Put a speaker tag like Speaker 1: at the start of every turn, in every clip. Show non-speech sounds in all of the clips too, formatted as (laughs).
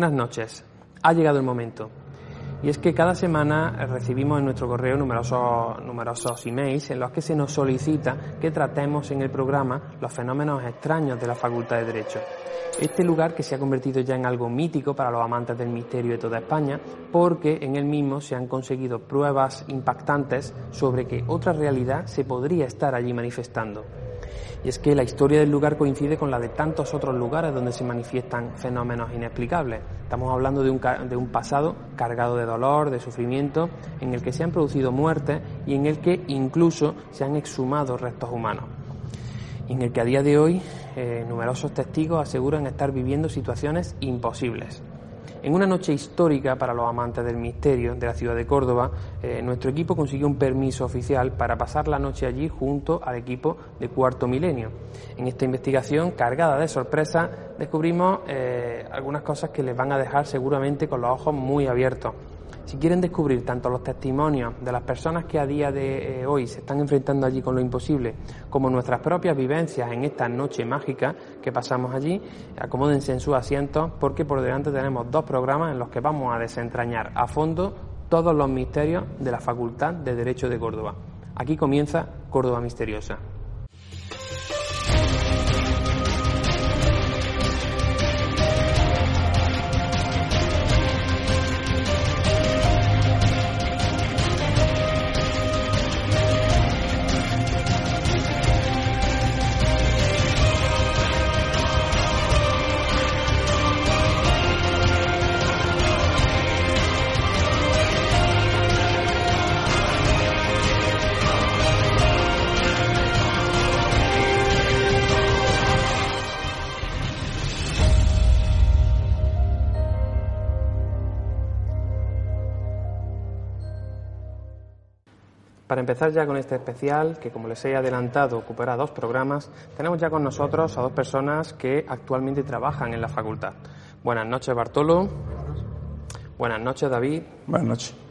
Speaker 1: Buenas noches. Ha llegado el momento. Y es que cada semana recibimos en nuestro correo numerosos, numerosos emails en los que se nos solicita que tratemos en el programa los fenómenos extraños de la Facultad de Derecho. Este lugar que se ha convertido ya en algo mítico para los amantes del misterio de toda España, porque en él mismo se han conseguido pruebas impactantes sobre que otra realidad se podría estar allí manifestando. Y es que la historia del lugar coincide con la de tantos otros lugares donde se manifiestan fenómenos inexplicables. Estamos hablando de un, de un pasado cargado de dolor, de sufrimiento, en el que se han producido muertes y en el que incluso se han exhumado restos humanos. Y en el que a día de hoy eh, numerosos testigos aseguran estar viviendo situaciones imposibles. En una noche histórica para los amantes del misterio de la ciudad de Córdoba, eh, nuestro equipo consiguió un permiso oficial para pasar la noche allí junto al equipo de Cuarto Milenio. En esta investigación cargada de sorpresas descubrimos eh, algunas cosas que les van a dejar seguramente con los ojos muy abiertos. Si quieren descubrir tanto los testimonios de las personas que a día de eh, hoy se están enfrentando allí con lo imposible, como nuestras propias vivencias en esta noche mágica que pasamos allí, acomódense en sus asientos porque por delante tenemos dos programas en los que vamos a desentrañar a fondo todos los misterios de la Facultad de Derecho de Córdoba. Aquí comienza Córdoba Misteriosa. Para empezar ya con este especial, que como les he adelantado ocupará dos programas, tenemos ya con nosotros a dos personas que actualmente trabajan en la facultad. Buenas noches, Bartolo. Buenas noches, David.
Speaker 2: Buenas noches.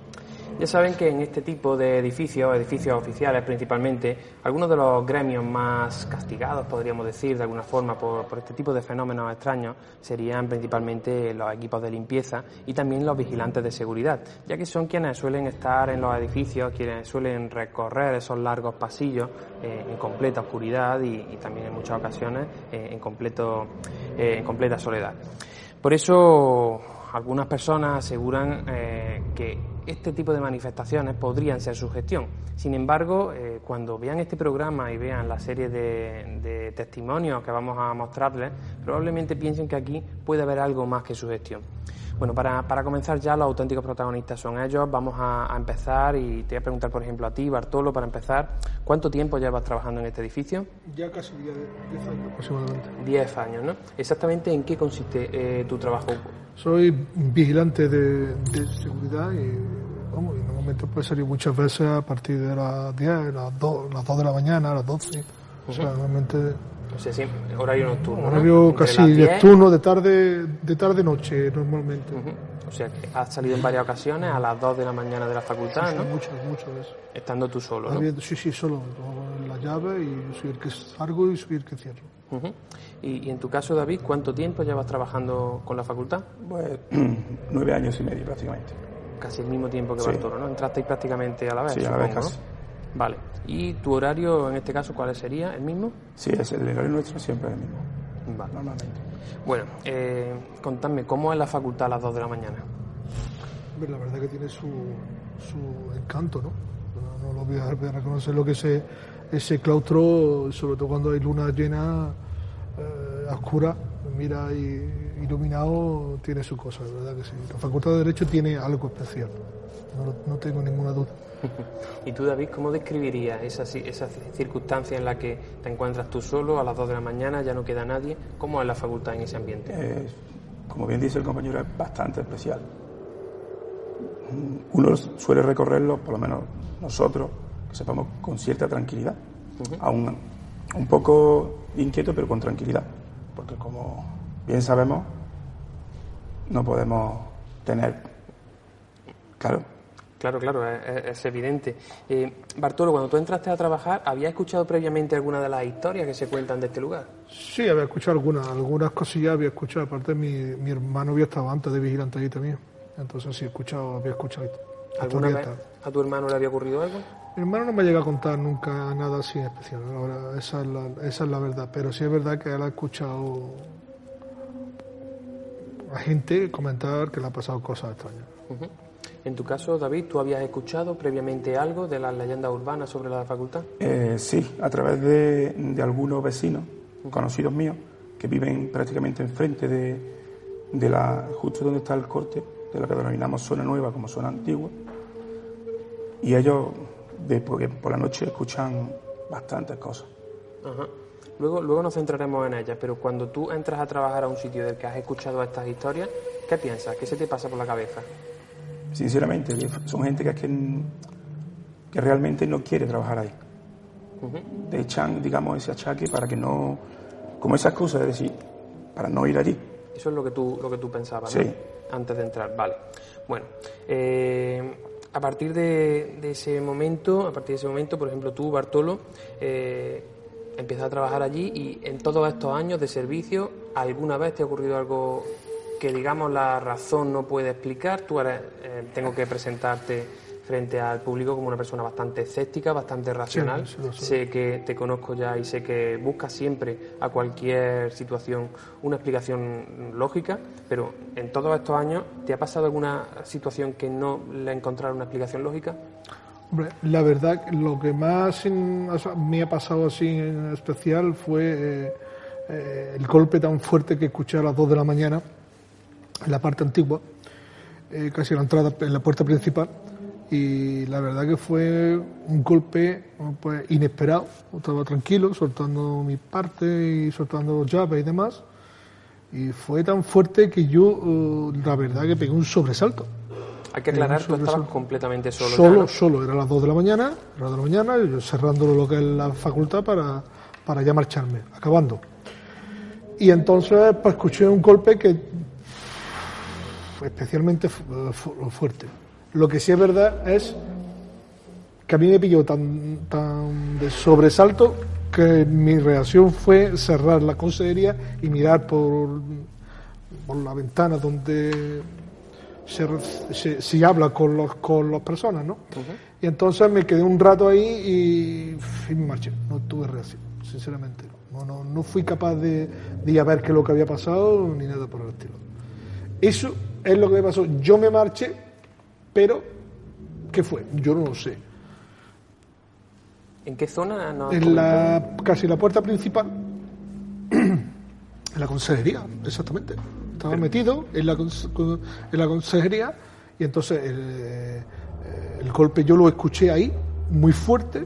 Speaker 1: Ya saben que en este tipo de edificios, edificios oficiales principalmente, algunos de los gremios más castigados, podríamos decir, de alguna forma, por, este tipo de fenómenos extraños, serían principalmente los equipos de limpieza y también los vigilantes de seguridad, ya que son quienes suelen estar en los edificios, quienes suelen recorrer esos largos pasillos eh, en completa oscuridad y, también en muchas ocasiones eh, en, completo, eh, en completa soledad. Por eso algunas personas aseguran que este tipo de manifestaciones podrían ser su gestión. Sin embargo, eh, cuando vean este programa y vean la serie de, testimonios que vamos a mostrarles, probablemente piensen que aquí puede haber algo más que su gestión. Bueno, para, para, comenzar ya, los auténticos protagonistas son ellos. Vamos a, empezar y te voy a preguntar, por ejemplo, a ti, Bartolo, para empezar, ¿cuánto tiempo llevas trabajando en este edificio?
Speaker 2: Ya casi 10 años aproximadamente.
Speaker 1: 10 años, ¿no? Exactamente en qué consiste eh, tu trabajo.
Speaker 2: Soy vigilante de, seguridad y, vamos, y normalmente puede salir muchas veces a partir de las 10, las 2, las 2 de la mañana, las 12. O sea, normalmente
Speaker 1: o sea, sí, horario nocturno.
Speaker 2: Horario casi nocturno, de tarde, de tarde noche normalmente.
Speaker 1: O sea, que has salido en varias ocasiones a las 2 de la mañana de la facultad, ¿no?
Speaker 2: Muchas, muchas veces.
Speaker 1: Estando tú solo,
Speaker 2: ¿no? Sí, sí, solo. La llave y soy el que salgo y soy el que cierro.
Speaker 1: ¿Y, en tu caso, David, cuánto tiempo llevas trabajando con la facultad?
Speaker 3: Pues (clears throat) nueve años y medio prácticamente.
Speaker 1: Casi el mismo tiempo que Bartolo, ¿no? Entrasteis prácticamente a la vez,
Speaker 3: Sí, a la vez casi.
Speaker 1: Vale. ¿Y tu horario en este caso cuál sería? ¿El mismo?
Speaker 3: Sí, es el horario nuestro siempre es el mismo.
Speaker 1: Vale. Normalmente. Bueno, eh, contadme, ¿cómo es la facultad a las 2 de la mañana?
Speaker 2: La verdad que tiene su, su encanto, ¿no? No, lo voy a, reconocer lo que es ese, claustro, sobre todo cuando hay luna llena, eh, oscura, mira y iluminado, tiene su cosa, verdad que sí. La facultad de Derecho tiene algo especial, no tengo ninguna duda. (laughs)
Speaker 1: ¿Y tú, David, cómo describirías esa, esa circunstancia en la que te encuentras tú solo a las 2 de la mañana, ya no queda nadie? ¿Cómo es la facultad en ese ambiente?
Speaker 3: Eh, como bien dice el compañero, es bastante especial. Uno suele recorrerlo, por lo menos nosotros, que sepamos, con cierta tranquilidad. Aún un poco inquieto, pero con tranquilidad. Porque como bien sabemos, no podemos tener, claro,
Speaker 1: Claro, claro, es, evidente. Eh, Bartolo, cuando tú entraste a trabajar, ¿habías escuchado previamente alguna de las historias que se cuentan de este lugar?
Speaker 2: Sí, había escuchado algunas, algunas cosillas había escuchado. Aparte, mi, mi hermano había estado antes de vigilante ahí también. Entonces sí, he escuchado, había escuchado.
Speaker 1: ¿Alguna vez a tu hermano le había ocurrido algo?
Speaker 2: Mi hermano no me llega a contar nunca nada así especial, ahora esa es la, esa es la verdad, pero sí es verdad que él ha escuchado a gente comentar que le ha pasado cosas extrañas.
Speaker 1: En tu caso, David, ¿tú habías escuchado previamente algo de las leyendas urbanas sobre la facultad?
Speaker 3: Eh, sí, a través de, algunos vecinos, conocidos míos, que viven prácticamente enfrente de, de la, justo donde está el corte, de lo que denominamos zona nueva como zona antigua. Y ellos, de, porque por la noche, escuchan bastantes cosas.
Speaker 1: Luego, luego nos centraremos en ellas, pero cuando tú entras a trabajar a un sitio del que has escuchado estas historias, ¿qué piensas? ¿Qué se te pasa por la cabeza?
Speaker 3: Sinceramente, son gente que, que, realmente no quiere trabajar ahí. Te echan, digamos, ese achaque para que no, como esa excusa de decir, para no ir allí.
Speaker 1: Eso es lo que tú, lo que tú pensabas,
Speaker 3: sí.
Speaker 1: Antes de entrar, vale. Bueno, eh, a partir de, ese momento, a partir de ese momento, por ejemplo, tú, Bartolo, eh, empiezas a trabajar allí y en todos estos años de servicio, ¿alguna vez te ha ocurrido algo que digamos la razón no puede explicar. Tú ahora eh, tengo que presentarte frente al público como una persona bastante escéptica, bastante racional. sé que te conozco ya y sé que buscas siempre a cualquier situación una explicación lógica, pero en todos estos años, ¿te ha pasado alguna situación que no le encontrara una explicación lógica?
Speaker 2: Hombre, la verdad, lo que más me ha pasado así en especial fue eh, eh, el golpe tan fuerte que escuché a las 2 de la mañana en la parte antigua, eh, casi a la entrada, en la puerta principal, y la verdad que fue un golpe pues, inesperado. Estaba tranquilo, soltando mi parte y soltando llaves y demás, y fue tan fuerte que yo, eh, la verdad que pegué un sobresalto.
Speaker 1: Hay que aclarar, tú estabas completamente solo.
Speaker 2: Solo, solo, era las 2 de la mañana, era de la mañana, yo cerrando lo que es la facultad para, para ya marcharme, acabando. Y entonces pues, escuché un golpe que especialmente eh, fuerte. Lo que sí es verdad es que a mí me pilló tan, tan de sobresalto que mi reacción fue cerrar la consejería y mirar por, por la ventana donde se, se, habla con, los, con las personas, ¿no? Y entonces me quedé un rato ahí y, me marché. No tuve reacción, sinceramente. No, no, no fui capaz de, de ir a ver qué es lo que había pasado ni nada por el estilo. Eso es lo que me pasó. Yo me marché, pero ¿qué fue? Yo no lo sé.
Speaker 1: ¿En qué zona?
Speaker 2: en la, casi la puerta principal, (clears throat) en la consejería, exactamente. Estaba metido en la, en la consejería y entonces el, eh, el golpe yo lo escuché ahí, muy fuerte,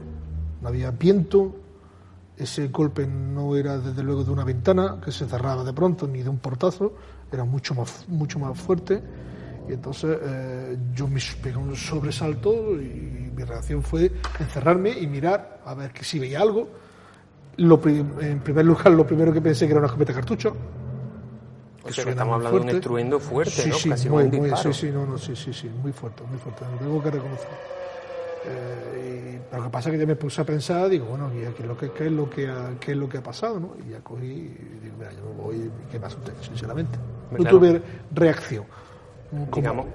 Speaker 2: no había viento, ese golpe no era desde luego de una ventana que se cerraba de pronto ni de un portazo, era mucho más, mucho más fuerte. Y entonces eh, yo me pegué un sobresalto y mi reacción fue encerrarme y mirar a ver que si veía algo. Lo, en primer lugar, lo primero que pensé que era una escopeta cartucho.
Speaker 1: O sea que estamos hablando de un estruendo fuerte,
Speaker 2: sí,
Speaker 1: ¿no?
Speaker 2: Sí, Casi muy, muy, sí, sí, no, no, sí, sí, sí, muy fuerte, muy fuerte. Lo tengo que reconocer. Eh, y, lo que pasa es que ya me puse a pensar, digo, bueno, ¿qué es lo que, qué es lo que, ha, qué es lo que ha pasado? ¿no? Y ya cogí y digo, mira, yo me voy, ¿qué más usted, sinceramente? No tuve reacción.
Speaker 1: Digamos,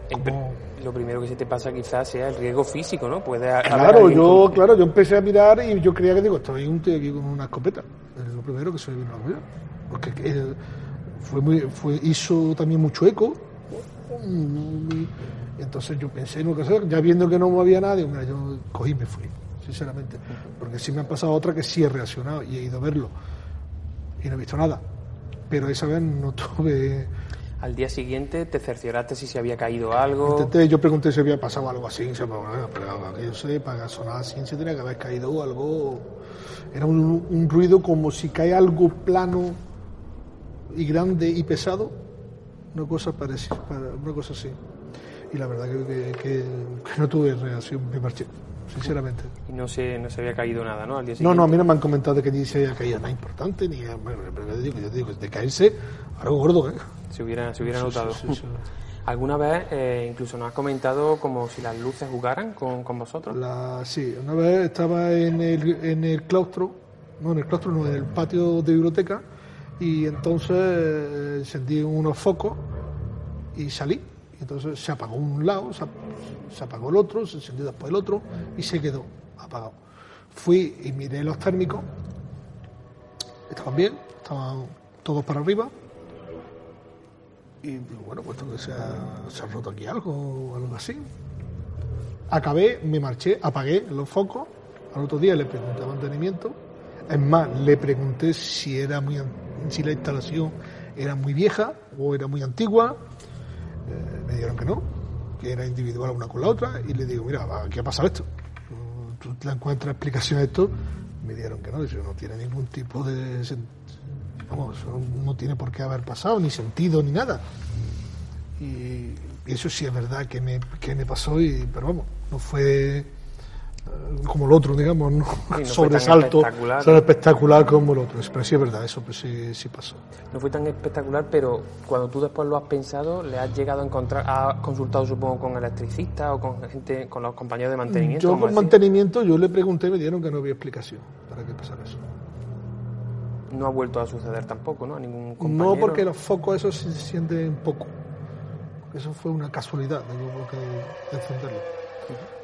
Speaker 1: lo primero que se te pasa quizás sea el riesgo físico, ¿no? Puede
Speaker 2: claro, yo, claro, yo empecé a mirar y yo creía que digo, estoy un tío aquí con una escopeta. Es lo primero que se me vino a la Porque fue muy, fue, hizo también mucho eco. Y entonces yo pensé en una cosa, ya viendo que no había nadie, mira, yo cogí y me fui, sinceramente. Porque sí me han pasado otra que sí he reaccionado y he ido a verlo. Y no he visto nada. Pero esa vez no (laughs) tuve
Speaker 1: al día siguiente te cercioraste si se había caído algo.
Speaker 2: yo pregunté si había pasado algo así, pero que yo sé, para sonar así se tenía que haber caído algo. Era un, ruido como si cae algo plano y grande y pesado, una cosa parecida, una cosa así. Y la verdad que, que, no tuve reacción, me marché sinceramente.
Speaker 1: Y no se, no se había caído nada, ¿no? Al día
Speaker 2: no, no, a mí no me han comentado que ni se había caído nada importante, ni. Bueno, digo, yo digo, de caerse, algo gordo, ¿eh?
Speaker 1: Se hubiera, se hubiera notado. (laughs) ¿Alguna vez eh, incluso nos has comentado como si las luces jugaran con, con vosotros?
Speaker 2: La, sí, una vez estaba en el, en el claustro, no en el claustro, no, en el patio de biblioteca, y entonces eh, encendí unos focos y salí. Entonces se apagó un lado, se, ap- se apagó el otro, se encendió después el otro y se quedó apagado. Fui y miré los térmicos, estaban bien, estaban todos para arriba. Y digo, bueno, puesto que se ha, roto aquí algo o algo así. Acabé, me marché, apagué los focos. Al otro día le pregunté mantenimiento. Es más, le pregunté si era muy, si la instalación era muy vieja o era muy antigua. Me dijeron que no, que era individual una con la otra. Y le digo, mira, ¿qué ha pasado esto? ¿Tú le encuentras explicación a esto? Me dijeron que no, eso no tiene ningún tipo de... Vamos, no tiene por qué haber pasado, ni sentido, ni nada. Y, eso sí es verdad que me, que me pasó, y, pero vamos, no fue como el otro, digamos, no, (laughs) sobresalto,
Speaker 1: espectacular.
Speaker 2: tan espectacular como el otro. Pero sí es verdad, eso pues sí, sí pasó.
Speaker 1: No fue tan espectacular, pero cuando tú después lo has pensado, ¿le has llegado a encontrar, has consultado supongo con electricistas o con gente, con los compañeros de mantenimiento?
Speaker 2: Yo con mantenimiento, yo le pregunté y me dijeron que no había explicación para que pasara eso.
Speaker 1: No ha vuelto a suceder tampoco, ¿no? A ningún compañero.
Speaker 2: No porque los focos esos se sienten poco. Eso fue una casualidad de que encenderlo.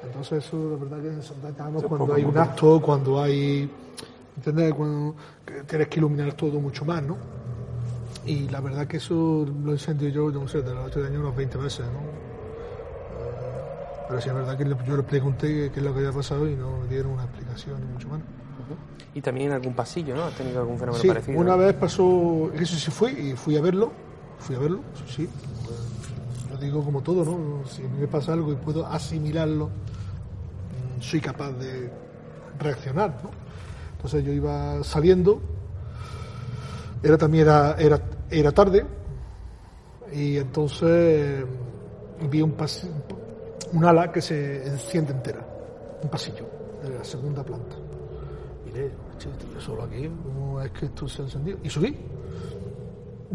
Speaker 2: Entonces eso la verdad que
Speaker 3: Eso
Speaker 2: cuando hay un acto, cuando hay cuando tienes que iluminar todo mucho más, ¿no? Y la verdad que eso lo incendio yo, yo no sé, de los 8 años unos 20 veces, ¿no? Eh, Pero sí es verdad que yo le pregunté qué es lo que había pasado y no me dieron una explicación ni mucho menos.
Speaker 1: Y también en algún pasillo, ¿no? ¿Has tenido algún fenómeno
Speaker 2: Sí,
Speaker 1: parecido?
Speaker 2: una vez pasó, eso sí fui y fui a verlo, fui a verlo, eso sí. Digo como todo, ¿no? Si me pasa algo y puedo asimilarlo, mm, soy capaz de reaccionar. Entonces yo iba saliendo, era también era, era, era tarde y entonces mm, vi un pasi- un ala que se enciende entera, un pasillo de la segunda planta. Miré, "Che, estoy solo aquí, ¿cómo es que esto se ha encendido? Y subí.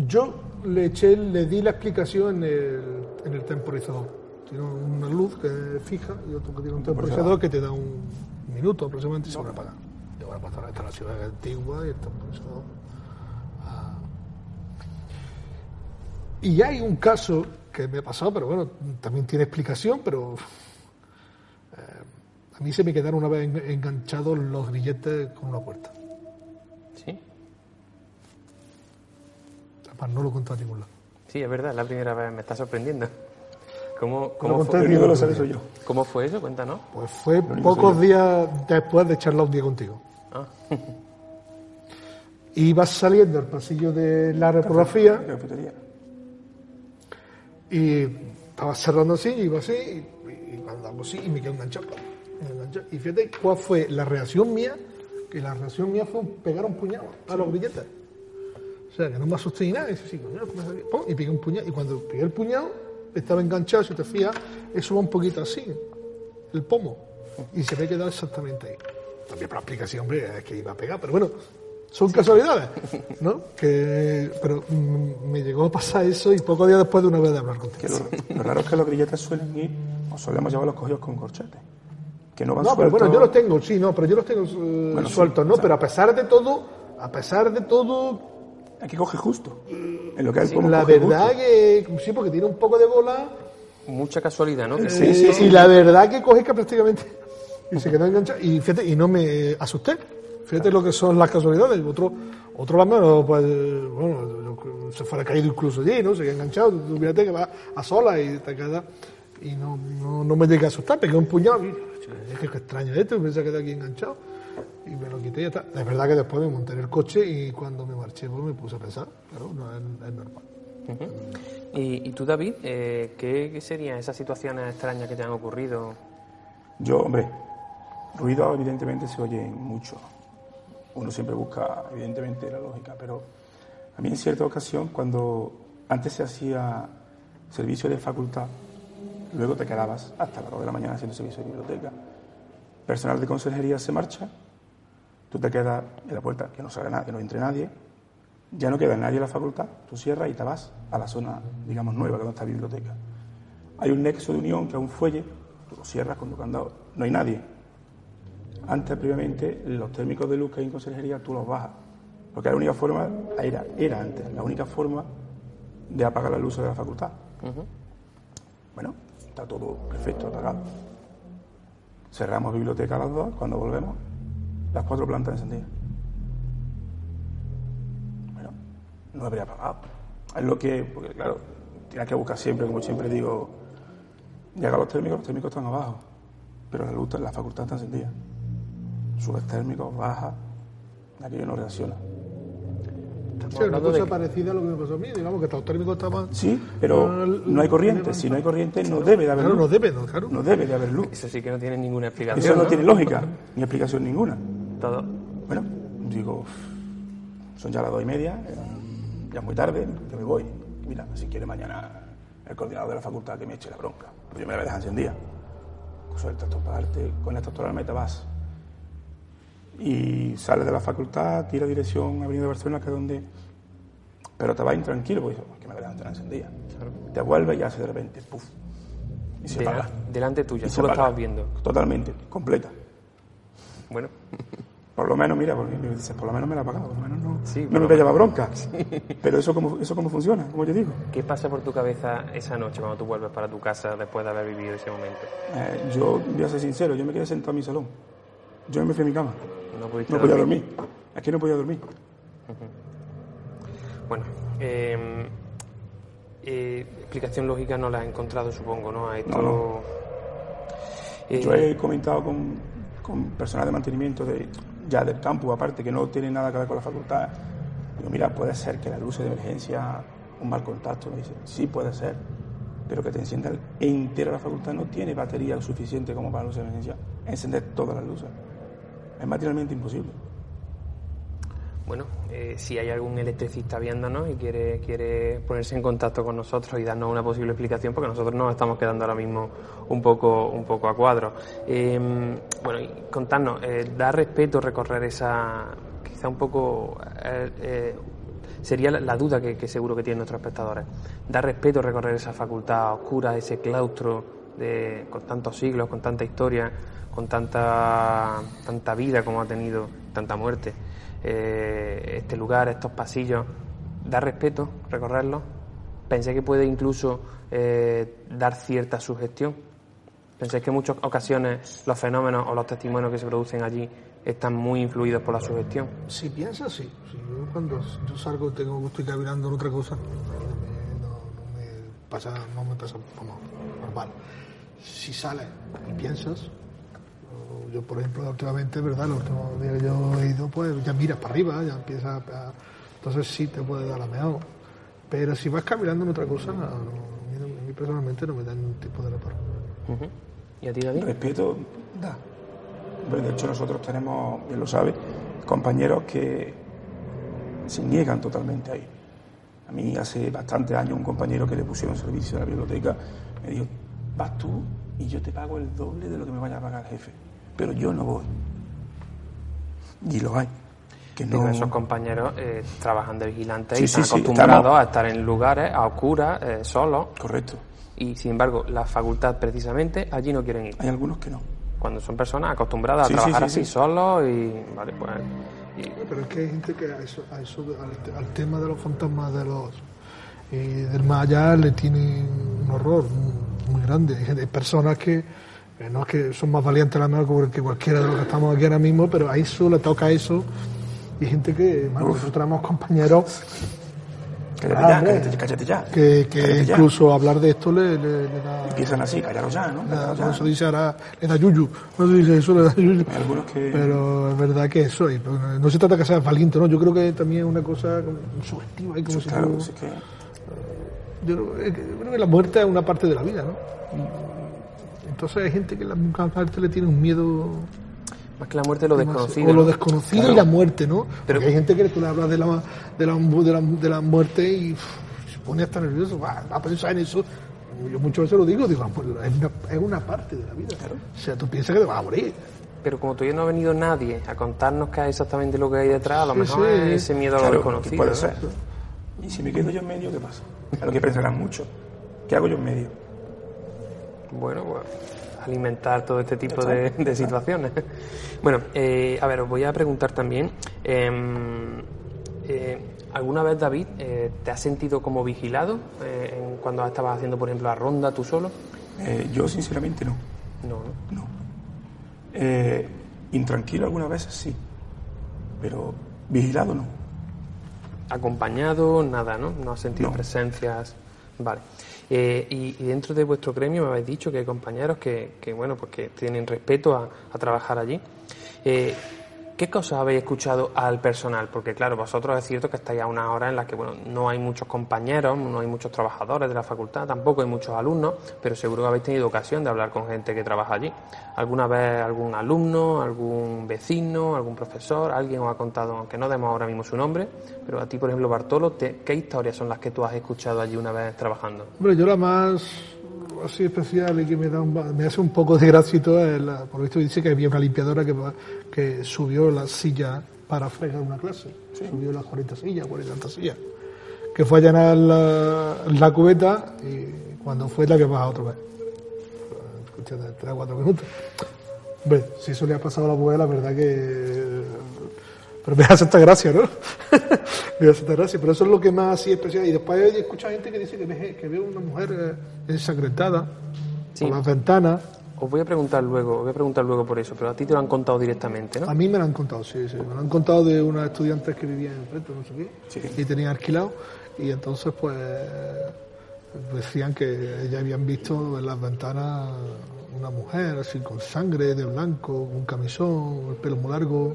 Speaker 2: Yo le eché, le di la explicación en el, en el temporizador. Tiene una luz que es fija y otro que tiene un temporizador que te da un minuto aproximadamente y se va a apagar. Y ahora está la ciudad antigua y el temporizador. Ah. Y hay un caso que me ha pasado, pero bueno, también tiene explicación, pero eh, a mí se me quedaron una vez en- enganchados los grilletes con una puerta.
Speaker 1: Sí,
Speaker 2: Además, no lo conté a ningún lado.
Speaker 1: Sí, es verdad, es la primera vez, me está sorprendiendo. ¿Cómo,
Speaker 2: Lo
Speaker 1: cómo,
Speaker 2: conté
Speaker 1: fue,
Speaker 3: lo soy yo.
Speaker 1: ¿Cómo fue eso? Cuéntanos.
Speaker 2: Pues fue pocos días después de charlar un día contigo.
Speaker 1: Ah, (laughs)
Speaker 2: Ibas saliendo al pasillo de la reprografía y estaba cerrando así, y iba así, y, y cuando hago así, y me quedé enganchado. Y fíjate cuál fue la reacción mía, que la reacción mía fue pegar un puñado a los grilletes. O sea, que no me asusté ni nada, y, así, coño, ¿cómo se hace? Pum, y pegué un puñado, y cuando pegué el puñado, estaba enganchado, si te fijas, eso va un poquito así, el pomo, y se me ha quedado exactamente ahí. También por la explicación, hombre, es que iba a pegar, pero bueno, son casualidades, ¿no? Que, pero mm, me llegó a pasar eso y pocos días después de una vez de hablar contigo.
Speaker 3: lo, lo raro es que los grilletes suelen ir, o solemos llevar los cogidos con corchetes. Que no van
Speaker 2: No, pero bueno, yo los tengo, sí, no, pero yo los tengo eh,
Speaker 3: Bueno, sí,
Speaker 2: sueltos, ¿no? pero a pesar de todo, a pesar de todo,
Speaker 3: Hay que coger justo. En lo que hay el pomo
Speaker 2: la
Speaker 3: coge
Speaker 2: verdad
Speaker 3: justo.
Speaker 2: que sí, porque tiene un poco de bola,
Speaker 1: mucha casualidad, ¿no?
Speaker 3: Sí,
Speaker 2: eh,
Speaker 3: sí, sí.
Speaker 2: y la verdad que coge que prácticamente (laughs) y se quedó enganchado y fíjate, y no me asusté. Fíjate lo que son las casualidades. Otro, otro la menos, pues, bueno, se fuera caído incluso allí, ¿no? Se queda enganchado. Tú fíjate que va a sola y te queda. Y no, no, no me llegué a asustar, pegué un puñado. Y, es que qué extraño esto, me se quedado aquí enganchado. Y me lo quité y ya está. Es verdad que después me monté en el coche y cuando me marché, pues me puse a pensar. Claro, no es, es normal.
Speaker 1: Y, y tú, David, eh, ¿qué, qué serían esas situaciones extrañas que te han ocurrido?
Speaker 3: Yo, hombre, ruido evidentemente se oye mucho. Uno siempre busca, evidentemente, la lógica, pero a mí en cierta ocasión, cuando antes se hacía servicio de facultad, luego te quedabas hasta las 2 de la mañana haciendo servicio de biblioteca. Personal de consejería se marcha, tú te quedas en la puerta, que no salga nadie, que no entre nadie, ya no queda nadie en la facultad, tú cierras y te vas a la zona, digamos, nueva, donde está la biblioteca. hay un nexo de unión que es un fuelle, tú lo cierras con tu candado, no hay nadie. Antes, previamente, los térmicos de luz que hay en conserjería tú los bajas, porque la única forma, era, era antes, la única forma de apagar la luz de la facultad. Bueno, está todo perfecto, apagado. Cerramos biblioteca a las dos, cuando volvemos, las cuatro plantas encendidas. Bueno, no habría apagado. Es lo que, porque claro, tienes que buscar siempre, como siempre digo, llega los térmicos, los térmicos están abajo, pero la luz, la facultad está encendida. Subes térmicos, baja, aquello no reacciona.
Speaker 2: Sí, una cosa parecida a lo que me pasó a mí, digamos que los térmicos estaban...
Speaker 3: Sí, pero no hay corriente. Si no hay corriente, no debe de haber
Speaker 2: claro,
Speaker 3: luz.
Speaker 2: No debe, no, claro.
Speaker 3: No debe de haber luz.
Speaker 1: Eso sí que no tiene ninguna explicación.
Speaker 3: Eso no, tiene lógica, ni explicación ninguna. Bueno, digo, son ya las dos y media, ya es muy tarde, yo me voy. Mira, si quiere mañana el coordinador de la facultad que me eche la bronca. Pues yo me la dejan encendida. Suelta esto para darte, con esta toda la vas. Y sales de la facultad, tira dirección a Avenida de Barcelona, que es donde. Pero te vas intranquilo, pues que me la dejan encendida. Te vuelves y hace de repente, puf. Y se
Speaker 1: delante tuya,
Speaker 3: Y
Speaker 1: tú
Speaker 3: se
Speaker 1: lo estabas viendo.
Speaker 3: Totalmente, completa.
Speaker 1: Bueno,
Speaker 3: Por lo menos, mira, porque me dices, por lo menos me la ha pagado, por lo menos no,
Speaker 1: Sí,
Speaker 3: no me voy a llevar bronca. Pero eso cómo, eso cómo funciona, como yo digo.
Speaker 1: ¿qué pasa por tu cabeza esa noche cuando tú vuelves para tu casa después de haber vivido ese momento?
Speaker 3: Eh, yo voy a ser sincero, yo me quedé sentado en mi salón. Yo me fui a mi cama.
Speaker 1: No pudiste
Speaker 3: No podía
Speaker 1: dormir.
Speaker 3: dormir. Es que no podía dormir.
Speaker 1: Bueno, eh, eh, explicación lógica no la has encontrado, supongo, ¿no? A esto.
Speaker 3: No, no.
Speaker 1: Eh,
Speaker 3: Yo he comentado con, con personal de mantenimiento de, ya del campus, aparte, que no tiene nada que ver con la facultad. Digo, mira, puede ser que la luz de emergencia, un mal contacto. Me dice, sí, puede ser. Pero que te encienda entera la facultad no tiene batería suficiente como para la luz de emergencia. Encender todas las luces. Es materialmente imposible.
Speaker 1: Bueno, eh, si hay algún electricista viéndonos y quiere, quiere ponerse en contacto con nosotros y darnos una posible explicación, porque nosotros nos estamos quedando ahora mismo un poco, un poco a cuadro. Eh, bueno, y contarnos, eh, ¿da respeto recorrer esa, quizá un poco, eh, eh, sería la, la duda que, que seguro que tienen nuestros espectadores, ¿da respeto recorrer esa facultad oscura, ese claustro de, con tantos siglos, con tanta historia, con tanta, tanta vida como ha tenido, tanta muerte? Eh, este lugar, estos pasillos, da respeto recorrerlos. Pensé que puede incluso eh, dar cierta sugestión. Pensé que en muchas ocasiones los fenómenos o los testimonios que se producen allí están muy influidos por la sugestión.
Speaker 2: Si piensas, sí. Si yo cuando yo salgo tengo estoy caminando en otra cosa, no no- me pasa, no me pasa como normal. Si sales y piensas, yo por ejemplo últimamente, verdad, los últimos días que yo he ido, pues ya miras para arriba, ya empiezas a, entonces sí te puede dar la mejor. Pero si vas caminando en otra cosa, no, a, mí, no- a mí personalmente no me da ningún tipo de reparo.
Speaker 1: Ujú. ¿Y a ti, David?
Speaker 3: Respeto da. De hecho, nosotros tenemos, bien lo sabe, compañeros que se niegan totalmente a ir. A mí hace bastantes años un compañero que le pusieron servicio a la biblioteca me dijo, vas tú y yo te pago el doble de lo que me vaya a pagar el jefe, pero yo no voy. Y lo hay. Que
Speaker 1: Digo,
Speaker 3: no...
Speaker 1: esos compañeros eh, trabajan de vigilantes
Speaker 3: Sí,
Speaker 1: y están
Speaker 3: sí, sí,
Speaker 1: acostumbrados
Speaker 3: estamos-
Speaker 1: a estar en lugares a oscuras, eh, solos,
Speaker 3: Correcto.
Speaker 1: y sin embargo la facultad precisamente allí no quieren ir.
Speaker 3: Hay algunos que no.
Speaker 1: Cuando son personas acostumbradas
Speaker 3: Sí,
Speaker 1: a trabajar
Speaker 3: sí,
Speaker 1: así
Speaker 3: sí.
Speaker 1: solos y vale pues y-
Speaker 2: Pero es que hay gente que a eso, a eso al, al tema de los fantasmas de los y del más allá le tiene un horror muy, grande. Hay, personas que eh, no es que son más valientes a la mejor que cualquiera de los que estamos aquí ahora mismo, pero a eso le toca eso. Y gente que, bueno, nosotros tenemos compañeros
Speaker 3: Cállate ya, cállate, cállate ya.
Speaker 2: que, que
Speaker 3: Cállate ya.
Speaker 2: incluso hablar de esto le, le- le da,
Speaker 3: Empiezan así, callaros ya, ¿no? Callaros ya.
Speaker 2: se dice ahora, le da yuyu. No se dice eso, le da yuyu.
Speaker 3: Que...
Speaker 2: Pero es verdad que eso, y, no se trata que seas valiente, ¿no? Yo creo que también es una cosa subjetiva como si
Speaker 3: Claro,
Speaker 2: tú-
Speaker 3: es que...
Speaker 2: yo, creo que- yo creo que la muerte es una parte de la vida, ¿no? Entonces hay gente que la muerte le tiene un miedo
Speaker 1: más que la muerte lo desconocido
Speaker 2: o lo
Speaker 1: ¿no?
Speaker 2: desconocido
Speaker 1: Claro.
Speaker 2: y la muerte, ¿no?
Speaker 1: Pero-
Speaker 2: Porque hay gente que tú le hablas de la, de la, de la, de la muerte y se pone hasta nervioso, va, va a pensar en eso. Yo muchas veces lo digo, digo, ah, pues, es, una, es una parte de la vida. O sea, tú piensas que te vas a morir.
Speaker 1: pero como todavía no ha venido nadie a contarnos qué es exactamente lo que hay detrás a lo
Speaker 2: Sí,
Speaker 1: mejor
Speaker 2: sí.
Speaker 1: es ese miedo a lo
Speaker 3: Claro,
Speaker 1: desconocido
Speaker 3: puede
Speaker 1: ¿no?
Speaker 3: ser. Y si me quedo yo en medio, ¿qué pasa? Lo que pensarán mucho. ¿Qué hago yo en medio?
Speaker 1: Bueno, pues alimentar todo este tipo de, de situaciones. Bueno, eh, a ver, os voy a preguntar también, em, eh, ¿alguna vez, David, eh, te has sentido como vigilado eh, cuando estabas haciendo, por ejemplo, la ronda tú solo?
Speaker 3: Yo, sinceramente, no.
Speaker 1: No, ¿no?
Speaker 3: No. Intranquilo algunas veces sí, pero vigilado no.
Speaker 1: Acompañado, nada, ¿no? No has sentido
Speaker 3: No.
Speaker 1: presencias. Vale. Eh, y, y dentro de vuestro gremio me habéis dicho que hay compañeros que, bueno, pues que tienen respeto a, a trabajar allí. Eh, ¿Qué cosas habéis escuchado al personal? Porque claro, vosotros es cierto que estáis a una hora en la que bueno, no hay muchos compañeros, no hay muchos trabajadores de la facultad, tampoco hay muchos alumnos, pero seguro que habéis tenido ocasión de hablar con gente que trabaja allí. ¿Alguna vez algún alumno, algún vecino, algún profesor, alguien os ha contado, aunque no demos ahora mismo su nombre, pero a ti, por ejemplo, Bartolo, ¿qué historias son las que tú has escuchado allí una vez trabajando?
Speaker 2: Hombre, yo la más así especial y que me da un, me hace un poco de gracia y todo es la, por lo visto dice que había una limpiadora que, que subió la silla para fregar una clase. Subió las 40 sillas, 40 tantas sillas. Que fue a llenar la, la cubeta y cuando fue la había bajado otra vez. De 3 o 4 minutos. Hombre, si eso le ha pasado a la mujer, la verdad que pero me hace esta gracia, ¿no? (laughs) me hace esta gracia, pero eso es lo que más así especial. Y después escucha gente que dice que ve, que ve una mujer eh, ensangrentada
Speaker 1: Sí.
Speaker 2: por las ventanas.
Speaker 1: Os voy a preguntar luego, os voy a preguntar luego por eso, pero a ti te lo han contado directamente, ¿no?
Speaker 2: A mí me lo han contado, sí, sí. Me lo han contado de unas estudiantes que vivían enfrente, no sé qué,
Speaker 3: Sí.
Speaker 2: y tenían alquilado. Y entonces, pues, decían que ya habían visto en las ventanas una mujer así con sangre, de blanco, un camisón, el pelo muy largo.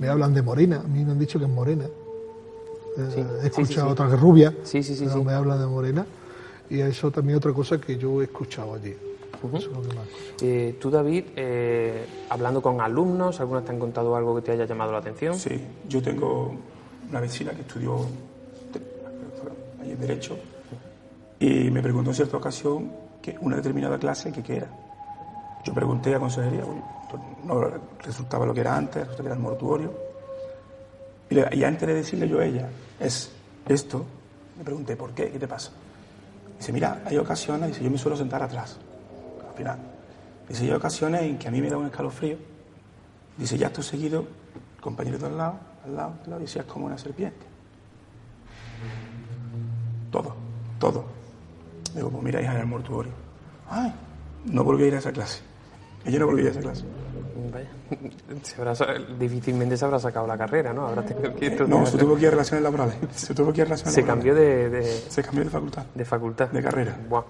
Speaker 2: Me hablan de morena, a mí me han dicho que es morena. Eh,
Speaker 1: Sí,
Speaker 2: he escuchado
Speaker 1: sí, sí.
Speaker 2: otra que es rubia,
Speaker 1: Sí, sí, sí,
Speaker 2: pero
Speaker 1: sí.
Speaker 2: me hablan de morena. Y eso también otra cosa que yo he escuchado allí. Eso es lo que más.
Speaker 1: Eh, tú, David, eh, hablando con alumnos, ¿algunos te han contado algo que te haya llamado la atención?
Speaker 3: Sí, yo tengo una vecina que estudió ahí en Derecho y me preguntó en cierta ocasión que una determinada clase que qué era. Yo pregunté a consejería, pues no resultaba lo que era antes, resultaba que era el mortuorio. Y, le- y antes de decirle yo a ella, es esto, le pregunté, ¿por qué? ¿Qué te pasa? Dice, mira, hay ocasiones, dice, yo me suelo sentar atrás, al final. Dice, hay ocasiones en que a mí me da un escalofrío. Dice, ya estoy seguido, compañero de al lado, al lado, al lado, dice, es como una serpiente. Todo, todo. Digo, pues mira, hija, en el mortuorio. Ay, no volví a ir a esa clase. Ella no volvió a esa clase.
Speaker 1: Vaya, se habrá difícilmente se habrá sacado la carrera, ¿no? Habrá tenido que
Speaker 3: no, se tuvo que ir a relaciones laborales. (laughs) Se tuvo que ir a relaciones
Speaker 1: Se
Speaker 3: laborales.
Speaker 1: cambió de, de-
Speaker 3: Se cambió de facultad.
Speaker 1: de facultad.
Speaker 3: De carrera.
Speaker 1: Buah.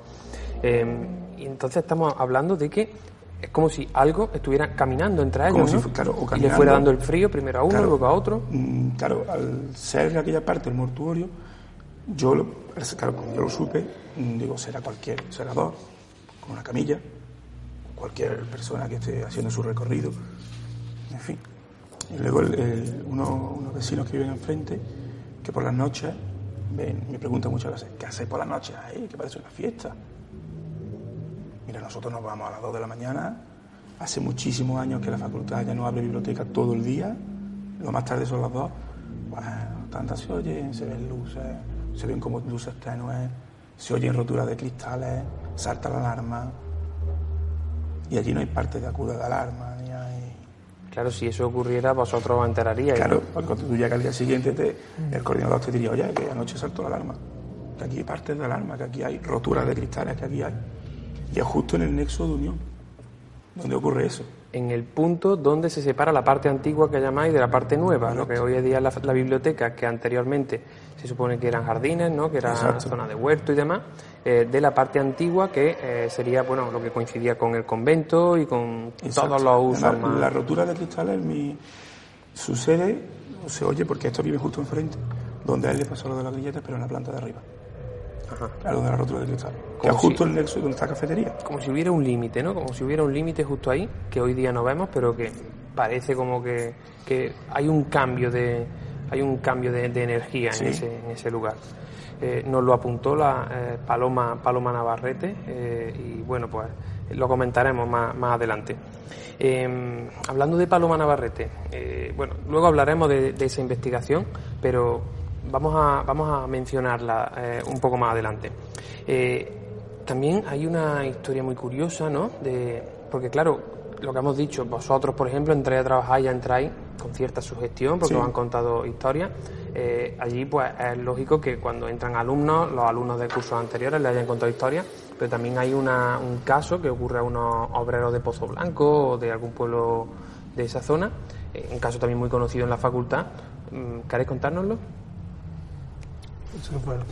Speaker 1: Eh, y entonces estamos hablando de que es como si algo estuviera caminando entre ellos,
Speaker 3: Como si
Speaker 1: ¿no?
Speaker 3: fu- claro, o
Speaker 1: y le fuera dando el frío primero a uno,
Speaker 3: Claro.
Speaker 1: luego a otro.
Speaker 3: Mm, claro, al ser de aquella parte el mortuorio, yo lo, claro, como yo lo supe, mm, digo, será cualquier segador, con una camilla, cualquier persona que esté haciendo su recorrido, en fin. Y luego uno- unos vecinos que viven enfrente, que por las noches ven, me preguntan muchas veces, ¿qué hacéis por las noches ahí? Que parece una fiesta. Mira, nosotros nos vamos a las 2 de la mañana. Hace muchísimos años que la facultad ya no abre biblioteca todo el día. Lo más tarde son las 2. Bueno, tantas se oyen, se ven luces, se ven como luces tenues, se oyen roturas de cristales, salta la alarma. Y allí no hay parte de acuda de alarma, ni hay...
Speaker 1: Claro, si eso ocurriera, vosotros os enteraríais. ¿no?
Speaker 3: Claro, cuando tú llegas al día siguiente, te- el coordinador te diría, oye, que anoche saltó la alarma, que aquí hay partes de alarma, que aquí hay roturas de cristales, que aquí hay. Y es justo en el nexo de unión donde ocurre eso.
Speaker 1: En el punto donde se separa la parte antigua que llamáis de la parte nueva, lo que hoy en día es la, la biblioteca, que anteriormente se supone que eran jardines, ¿no? que era
Speaker 3: Exacto.
Speaker 1: zona de huerto y demás, eh, de la parte antigua que eh, sería bueno lo que coincidía con el convento y con
Speaker 3: Exacto.
Speaker 1: todos los usos más.
Speaker 3: La rotura de cristales mi, sucede, o se oye, porque esto vive justo enfrente, donde a él le pasó lo de las grilletas, pero en la planta de arriba.
Speaker 1: Ajá.
Speaker 3: Claro, donde la rotura de cristales. Que es justo
Speaker 1: si-
Speaker 3: el nexo donde está la cafetería.
Speaker 1: Como si hubiera un límite, ¿no? Como si hubiera un límite justo ahí, que hoy día no vemos, pero que parece como que, que hay un cambio de hay un cambio de, de energía
Speaker 3: Sí.
Speaker 1: en, ese, en ese lugar. Eh, nos lo apuntó la eh, Paloma, Paloma Navarrete eh, y bueno, pues lo comentaremos más, más adelante. Eh, hablando de Paloma Navarrete, bueno, luego hablaremos de, de esa investigación, pero vamos a, vamos a mencionarla eh, un poco más adelante. Eh, también hay una historia muy curiosa, ¿no? De, porque claro, lo que hemos dicho, vosotros, por ejemplo, entráis a trabajar y ya entráis con cierta sugestión, porque os han contado historias. Eh, allí, pues, es lógico que cuando entran alumnos, los alumnos de cursos anteriores les hayan contado historias, pero también hay una, un caso que ocurre a unos obreros de Pozo Blanco o de algún pueblo de esa zona, eh, un caso también muy conocido en la facultad. Mm, ¿Queréis contárnoslo?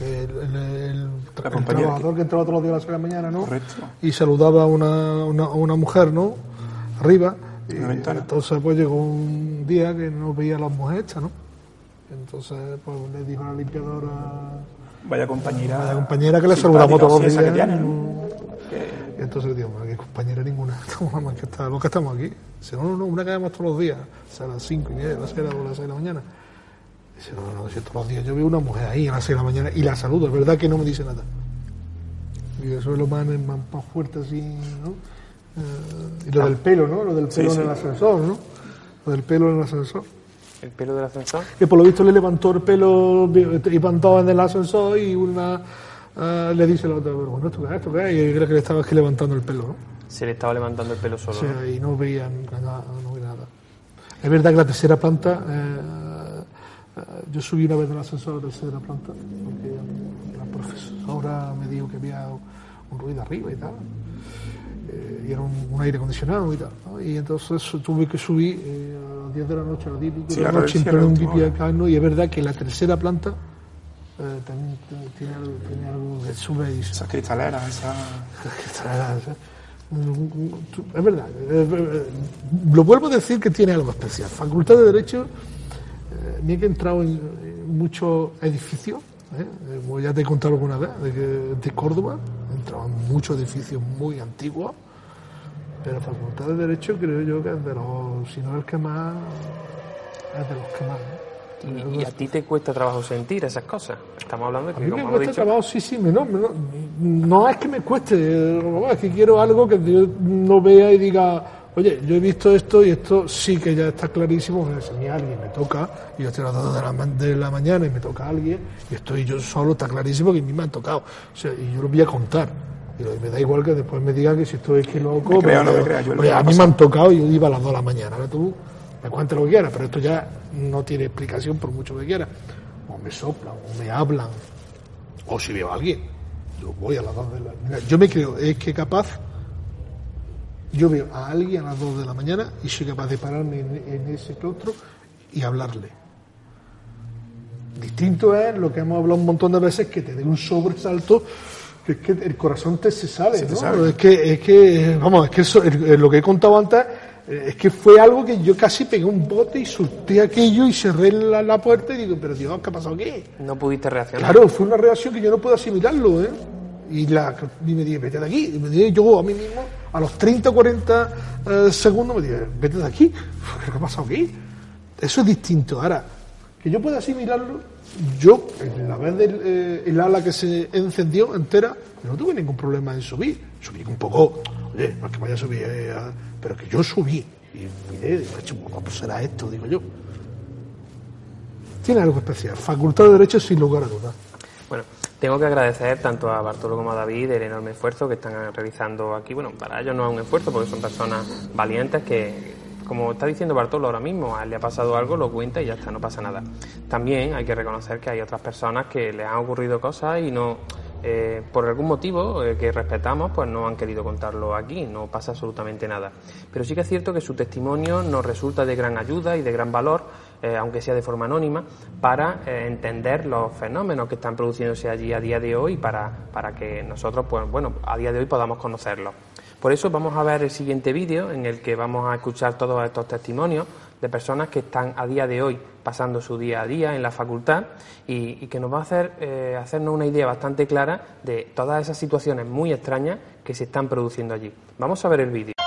Speaker 2: El, el, trabajador que entraba todos los días a las 6 de la mañana, ¿no? Y saludaba a una, una, una mujer, ¿no? arriba. Y entonces pues llegó un día que no veía las mujeres ¿no? Entonces pues le dijo a la limpiadora...
Speaker 3: Vaya compañera.
Speaker 2: Vaya compañera que le saludamos todos los días. Y entonces le digo, que compañera ninguna, (laughs) estamos que está, los que estamos aquí. No, no, no, una que vemos todos los días, a las 5 y media, a las 6 de la mañana. Dice, no, no, si todos los días yo veo una mujer ahí a las 6 de la mañana y la saludo, es verdad que no me dice nada. Y eso es lo más, más, más fuerte así, ¿no? y lo del pelo, ¿no? Lo del pelo en el ascensor, ¿no? Lo del pelo en el ascensor.
Speaker 1: ¿El pelo del ascensor?
Speaker 2: Que por lo visto le levantó el pelo, iban todos en el ascensor y una uh, le dice a la otra, bueno, ¿esto qué es? ¿Esto qué es? Y yo creo que le estaba aquí levantando el pelo, ¿no?
Speaker 1: Se le estaba levantando el pelo solo.
Speaker 2: Sí, y no veían nada, no veía nada. Es verdad que la tercera planta, eh, yo subí una vez en el ascensor a la tercera planta, porque la profesora me dijo que había un ruido arriba y tal. Y era un, aire acondicionado y tal. Y entonces tuve que subir eh, a las 10 de la noche, a las 10 de la noche, en un pipi y es verdad que la tercera planta eh, también tiene algo, tiene algo que sube y...
Speaker 3: Esas cristaleras, esa...
Speaker 2: cristaleras, es verdad, lo vuelvo a decir que tiene algo especial. Facultad de Derecho, eh, me he entrado en, muchos edificios, eh, ya te he contado alguna vez, de, de Córdoba, he entrado en muchos edificios muy antiguos, la Facultad de Derecho creo yo que es de los, si no el que más, es de los que más.
Speaker 1: ¿Y, a ti te cuesta trabajo sentir esas cosas? Estamos hablando de que,
Speaker 2: a mí me cuesta trabajo, sí, sí, no, no, no es que me cueste, es que quiero algo que yo no vea y diga, oye, yo he visto esto y esto sí que ya está clarísimo, si a mí alguien me toca, y yo estoy a las 2 de la, de la mañana y me toca a alguien, y estoy yo solo, está clarísimo que a mí me han tocado, o sea, y yo lo voy a contar y me da igual que después me digan que si estoy que loco.
Speaker 3: Me crea, no me crea,
Speaker 2: oye, a mí me han tocado y yo iba a las 2 de la mañana. Ahora tú me cuentas lo que quieras, pero esto ya no tiene explicación por mucho que quieras. O me soplan, o me hablan, o si veo a alguien. Yo voy a las 2 de la mañana. Yo me creo, es que capaz, yo veo a alguien a las 2 de la mañana y soy capaz de pararme en, en ese claustro y hablarle. Distinto es lo que hemos hablado un montón de veces, que te dé un sobresalto es que el corazón te se sale, ¿no? Es que, es que, vamos, es que eso, lo que he contado antes, eh, es que fue algo que yo casi pegué un bote y solté aquello y cerré la, puerta y digo, pero Dios, ¿qué ha pasado aquí?
Speaker 1: No pudiste reaccionar.
Speaker 2: Claro, fue una reacción que yo no puedo asimilarlo, ¿eh? Y, la, y me dije, vete de aquí. Y me dije yo a mí mismo, a los 30 o 40 eh, segundos, me dije, vete de aquí. (laughs) ¿Qué ha pasado aquí? Eso es distinto. Ahora, que yo pueda asimilarlo, yo, en la vez del eh, el ala que se encendió entera, no tuve ningún problema en subir. Subí un poco, oye, no es que vaya a subir, eh, pero que yo subí. Y miré, digo, ¿cómo será esto? Digo yo. Tiene algo especial. Facultad de Derecho sin lugar a dudas.
Speaker 1: Tengo que agradecer tanto a Bartolo como a David el enorme esfuerzo que están realizando aquí. Bueno, para ellos no es un esfuerzo porque son personas valientes que como está diciendo Bartolo ahora mismo, a él le ha pasado algo, lo cuenta y ya está, no pasa nada. También hay que reconocer que hay otras personas que le han ocurrido cosas y no, eh, por algún motivo eh, que respetamos, pues no han querido contarlo aquí, no pasa absolutamente nada. Pero sí que es cierto que su testimonio nos resulta de gran ayuda y de gran valor, eh, aunque sea de forma anónima, para entender los fenómenos que están produciéndose allí a día de hoy para, para que nosotros, pues bueno, a día de hoy podamos conocerlos. Por eso vamos a ver el siguiente vídeo en el que vamos a escuchar todos estos testimonios de personas que están a día de hoy pasando su día a día en la facultad y, que nos va a hacer eh, hacernos una idea bastante clara de todas esas situaciones muy extrañas que se están produciendo allí. Vamos a ver el vídeo.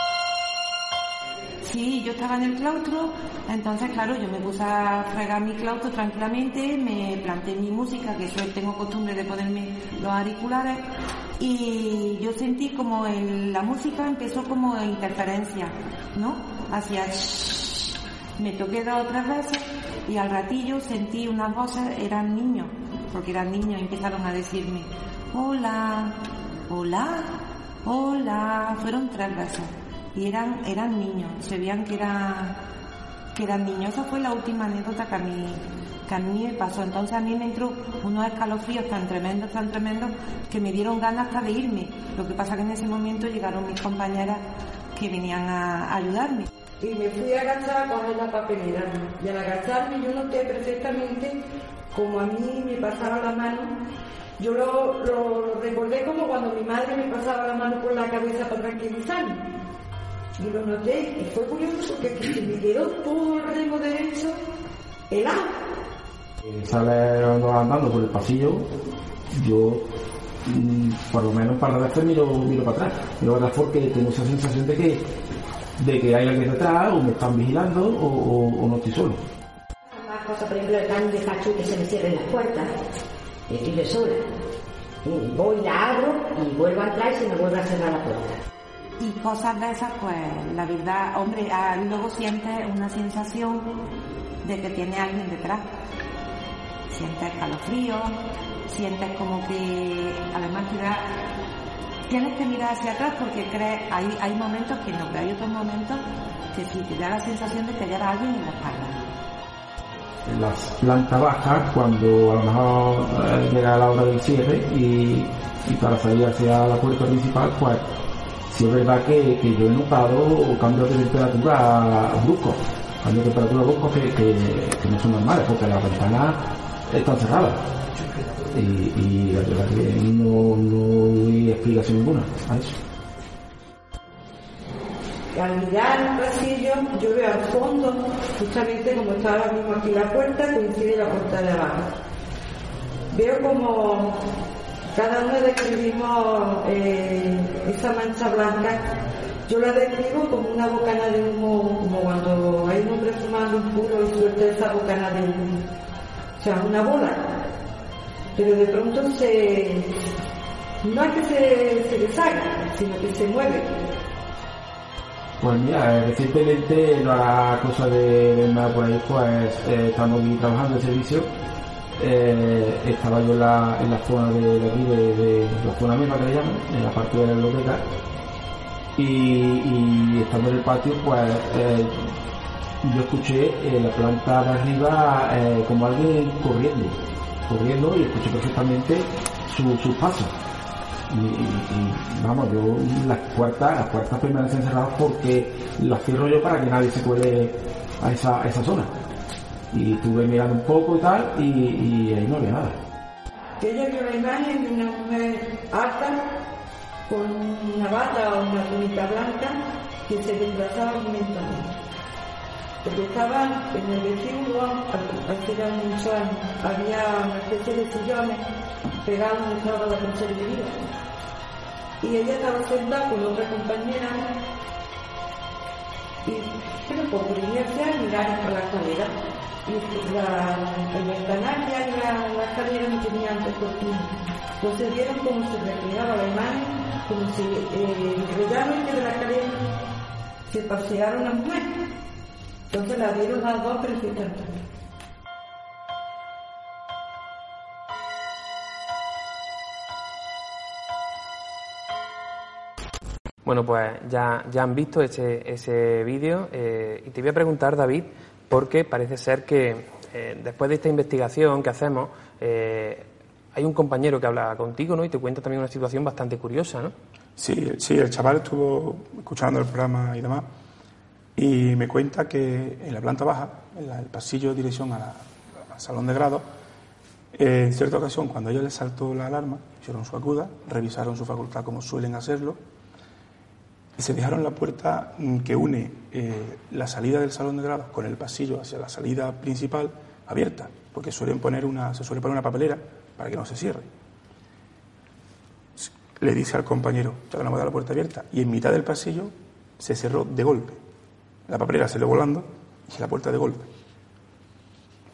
Speaker 4: Yo estaba en el claustro, entonces claro, yo me puse a fregar mi claustro tranquilamente, me planté mi música, que yo tengo costumbre de ponerme los auriculares, y yo sentí como la música empezó como interferencia, ¿no? Hacia me toqué dos o tres veces y al ratillo sentí unas voces, eran niños, porque eran niños y empezaron a decirme, hola, hola, hola, fueron tres veces. Y eran, eran niños, se veían que, era, que eran niños. Esa fue la última anécdota que a mí, que a mí me pasó. Entonces a mí me entró unos escalofríos tan tremendos, tan tremendos, que me dieron ganas hasta de irme. Lo que pasa que en ese momento llegaron mis compañeras que venían a ayudarme.
Speaker 5: Y me fui a agachar a coger la papelera. Y al agacharme yo noté perfectamente como a mí me pasaba la mano. Yo lo, lo recordé como cuando mi madre me pasaba la mano por la cabeza para tranquilizarme. Y lo noté y fue curioso porque que se me quedó todo el remo derecho helado.
Speaker 6: Eh, Sale andando por el pasillo, yo mm, por lo menos para veces miro, miro para atrás. Miro para atrás porque tengo esa sensación de que, de que hay alguien detrás, o me están vigilando, o, o- o no estoy solo.
Speaker 7: Más cosas, por ejemplo, el tan despacho que se me cierren las puertas. Estoy yo sola. Y voy, la abro y vuelvo a entrar y se me vuelve a cerrar la puerta.
Speaker 4: Y cosas de esas, pues la verdad, hombre, ah, luego sientes una sensación de que tiene alguien detrás. Sientes escalofrío, sientes como que además tienes que mirar hacia atrás porque crees, hay, hay momentos que no, pero hay otros momentos que sí, te da la sensación de que hay alguien en la espalda.
Speaker 6: En las plantas bajas, cuando a lo mejor eh, llega la hora del cierre y, y para salir hacia la puerta principal, pues sí es verdad que, que yo he notado cambios de temperatura bruscos, cambios de temperatura bruscos que, que, que no son normales, porque las ventanas están cerradas. Y, y la verdad que no, no hay explicación ninguna a eso.
Speaker 5: Al mirar el pasillo, yo veo al fondo, justamente como está ahora mismo aquí la puerta, coincide la puerta de abajo. Veo como cada uno describimos eh, esa mancha blanca. Yo la describo como una bocana de humo, como cuando hay un hombre fumando un puro y suelta esa bocana de humo. O sea, una bola. Pero de pronto se. No es que se, se sino que se mueve.
Speaker 6: Pues mira, eh, recientemente, hará cosa de de por ahí, pues eh, estamos trabajando en servicio. Eh, estaba yo en la, en la zona de, aquí, de, la zona misma que le llaman, en la parte de la biblioteca. Y, estando en el patio, pues eh, yo escuché en la planta de arriba eh, como alguien corriendo, corriendo y escuché perfectamente su- sus pasos. Y, y- y, vamos, yo las puertas, las puertas permanecen cerradas porque las cierro yo para que nadie se cuele a esa, a esa zona. Y estuve mirando un poco y tal, y, y ahí no había nada.
Speaker 5: ella vio la imagen de una mujer alta con una bata o una túnica blanca que se desplazaba lentamente. Porque estaba en el vestíbulo, hace ya muchos años, había una especie de sillones pegados estaba la conserjería. Y ella estaba sentada con otra compañera pero por curiosidad miraron por la escalera y la, el ventanal y la, la escalera no tenía antes cortina. Entonces vieron cómo se reflejaba la imagen, como si eh, realmente de la escalera se paseara una mujer. Entonces la vieron las dos perfectamente.
Speaker 1: Bueno, pues ya, ya han visto ese, ese vídeo eh, y te voy a preguntar, David, porque parece ser que eh, después de esta investigación que hacemos, eh, hay un compañero que habla contigo ¿no? y te cuenta también una situación bastante curiosa, ¿no?
Speaker 3: Sí, sí, el chaval estuvo escuchando el programa y demás y me cuenta que en la planta baja, en la- el pasillo de dirección al salón de grado, en cierta ocasión, cuando a ella le saltó la alarma, hicieron su acuda, revisaron su facultad como suelen hacerlo y se dejaron la puerta mm, que une eh, la salida del salón de grados con el pasillo hacia la salida principal abierta, porque suelen poner una, se suele poner una papelera para que no se cierre le dice al compañero, no me da la puerta abierta, y en mitad del pasillo se cerró de golpe. La papelera salió volando y la puerta de golpe.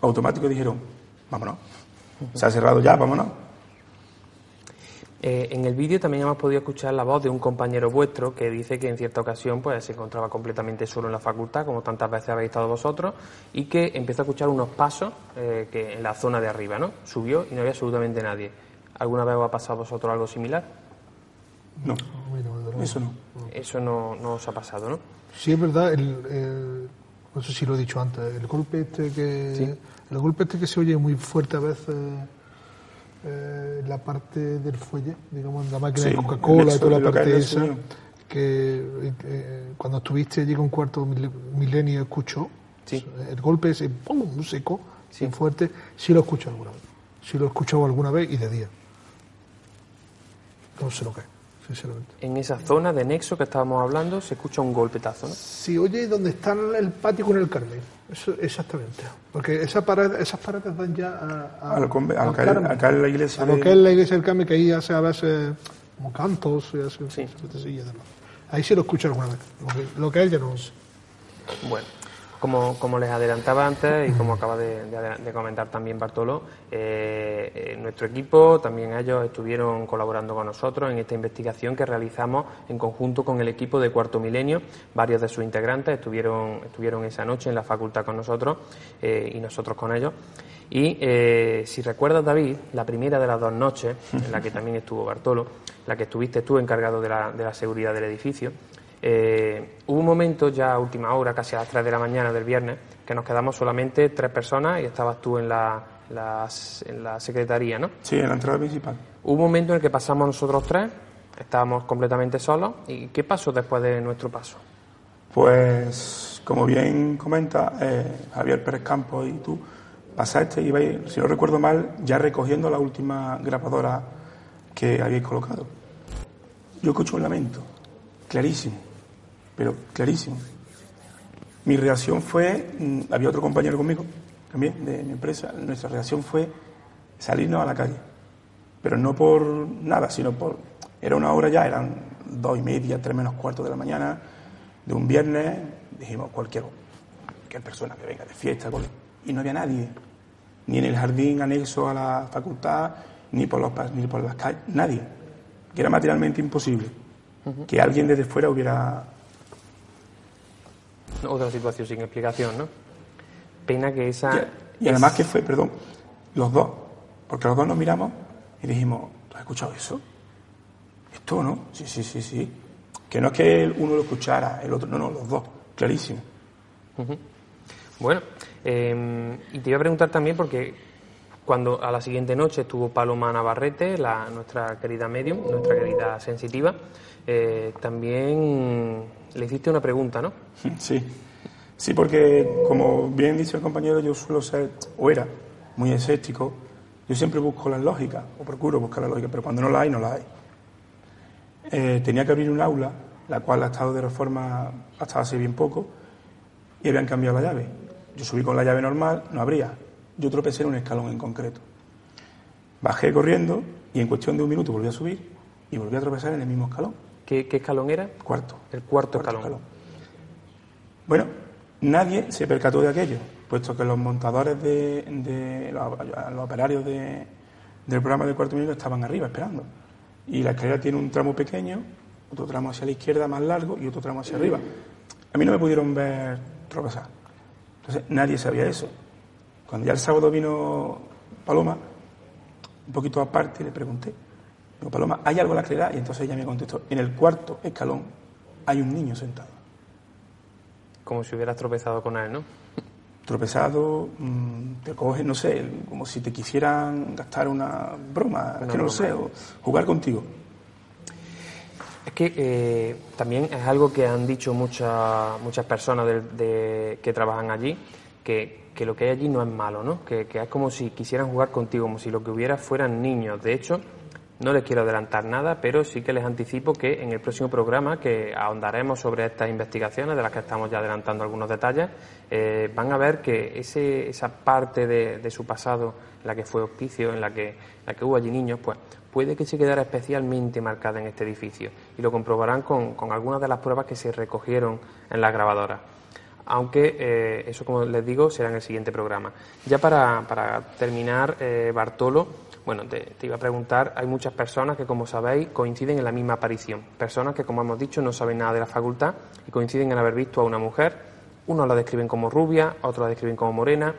Speaker 3: Automático dijeron, vámonos. Se ha cerrado ya, vámonos.
Speaker 1: Eh, en el vídeo también hemos podido escuchar la voz de un compañero vuestro que dice que en cierta ocasión pues, se encontraba completamente solo en la facultad, como tantas veces habéis estado vosotros, y que empezó a escuchar unos pasos eh, que en la zona de arriba, ¿no? Subió y no había absolutamente nadie. ¿Alguna vez os ha pasado a vosotros algo similar?
Speaker 3: No, eso no.
Speaker 1: Eso no, no os ha pasado, ¿no?
Speaker 2: Sí, es verdad, el, el- no sé si lo he dicho antes, el golpe este que el golpe este que se oye muy fuerte a veces eh, la parte del fuelle, digamos, la máquina
Speaker 3: Sí,
Speaker 2: de Coca-Cola y toda la parte esa, que eh, cuando estuviste allí con cuarto mil- milenio escuchó,
Speaker 1: Sí.
Speaker 2: el golpe ese ¡pum! seco, muy fuerte, sí lo escucho alguna vez, sí lo he escuchado alguna vez y de día. No sé lo que es, sinceramente.
Speaker 1: En esa zona de nexo que estábamos hablando se escucha un golpetazo, ¿no?
Speaker 2: Si oye donde está el patio con el Carmen, eso exactamente. Porque esa pared- esas paredes dan ya a,
Speaker 3: A lo a
Speaker 2: al Carmen.
Speaker 3: acá en la iglesia
Speaker 2: A lo
Speaker 3: de-
Speaker 2: que es la iglesia del Carmen, que ahí hace a veces como cantos y así,
Speaker 1: Sí.
Speaker 2: sí. Ahí sí lo escucho alguna vez. Lo que, lo que es ya no sé.
Speaker 1: Bueno, como, como les adelantaba antes y como acaba de, comentar también Bartolo, eh, eh, nuestro equipo, también ellos estuvieron colaborando con nosotros en esta investigación que realizamos en conjunto con el equipo de Cuarto Milenio. Varios de sus integrantes estuvieron, estuvieron esa noche en la facultad con nosotros eh, y nosotros con ellos. Y eh, si recuerdas, David, la primera de las dos noches, en la que también estuvo Bartolo, la que estuviste tú encargado de la, de la seguridad del edificio, eh, hubo un momento ya a última hora, casi a las 3 de la mañana del viernes, que nos quedamos solamente tres personas y estabas tú en la, en la secretaría, ¿no?
Speaker 3: Sí, en la entrada principal.
Speaker 1: Hubo un momento en el que pasamos nosotros tres, estábamos completamente solos. ¿Y qué pasó después de nuestro paso?
Speaker 3: Pues, como bien comenta eh, Javier Pérez Campos y tú, pasaste y ibais, si no recuerdo mal, ya recogiendo la última grabadora que habéis colocado. Yo escucho un lamento, clarísimo, pero clarísimo. Mi reacción fue, mm, había otro compañero conmigo, también de mi empresa, nuestra reacción fue salirnos a la calle, pero no por nada, sino por, era una hora ya, eran dos y media, tres menos cuarto de la mañana, de un viernes, dijimos cualquier, cualquier persona que venga de fiesta, y no había nadie, ni en el jardín anexo a la facultad, ni por, los, ni por las calles, nadie, que era materialmente imposible. Que alguien desde fuera hubiera
Speaker 1: Otra situación sin explicación, ¿no? Pena que esa...
Speaker 3: Y, y además que fue, perdón, los dos, porque los dos nos miramos y dijimos, ¿tú has escuchado eso? Esto, ¿no? Sí, sí, sí, sí. Que no es que el uno lo escuchara, el otro, no, no, los dos, clarísimo.
Speaker 1: Bueno, eh, y te iba a preguntar también porque cuando a la siguiente noche estuvo Paloma Navarrete, la, nuestra querida medium, nuestra querida sensitiva, eh, también le hiciste una pregunta, ¿no? (laughs)
Speaker 3: Sí, sí, porque como bien dice el compañero, yo suelo ser, o era, muy escéptico. Yo siempre busco la lógica, o procuro buscar la lógica, pero cuando no la hay, no la hay. Eh, tenía que abrir un aula, la cual ha estado de reforma hasta hace bien poco, y habían cambiado la llave. Yo subí con la llave normal, no abría. Yo tropecé en un escalón en concreto. Bajé corriendo y en cuestión de un minuto volví a subir y volví a tropezar en el mismo escalón,
Speaker 1: ¿Qué, qué escalón era?
Speaker 3: cuarto.
Speaker 1: El cuarto,
Speaker 3: Cuarto
Speaker 1: escalón.
Speaker 3: Bueno, nadie se percató de aquello, puesto que los montadores de, de los, los operarios de- del programa de cuarto minuto estaban arriba esperando. Y la escalera tiene un tramo pequeño, otro tramo hacia la izquierda más largo y otro tramo hacia arriba. A mí no me pudieron ver tropezar. Entonces nadie sabía eso. Cuando ya el sábado vino Paloma, un poquito aparte, le pregunté, digo, Paloma, ¿hay algo en la escalera? Y entonces ella me contestó, en el cuarto escalón hay un niño sentado.
Speaker 1: Como si hubieras tropezado con él, ¿no?
Speaker 3: tropezado, mm, te coges, no sé, como si te quisieran gastar una broma, es que no lo sé, o jugar contigo.
Speaker 1: Es que eh, también es algo que han dicho muchas muchas personas de- que trabajan allí, que, que lo que hay allí no es malo, ¿no? Que, que es como si quisieran jugar contigo, como si lo que hubiera fueran niños. De hecho, no les quiero adelantar nada, pero sí que les anticipo que en el próximo programa, que ahondaremos sobre estas investigaciones, de las que estamos ya adelantando algunos detalles, eh, van a ver que ese, esa parte de, de su pasado, la que fue hospicio, en la que, la que hubo allí niños, pues puede que se quedara especialmente marcada en este edificio. Y lo comprobarán con, con algunas de las pruebas que se recogieron en las grabadoras aunque eh, eso, como les digo, será en el siguiente programa. Ya para, para terminar, eh, Bartolo, bueno, te, te iba a preguntar, hay muchas personas que, como sabéis, coinciden en la misma aparición. Personas que, como hemos dicho, no saben nada de la facultad y coinciden en haber visto a una mujer. Unos la describen como rubia, otros la describen como morena,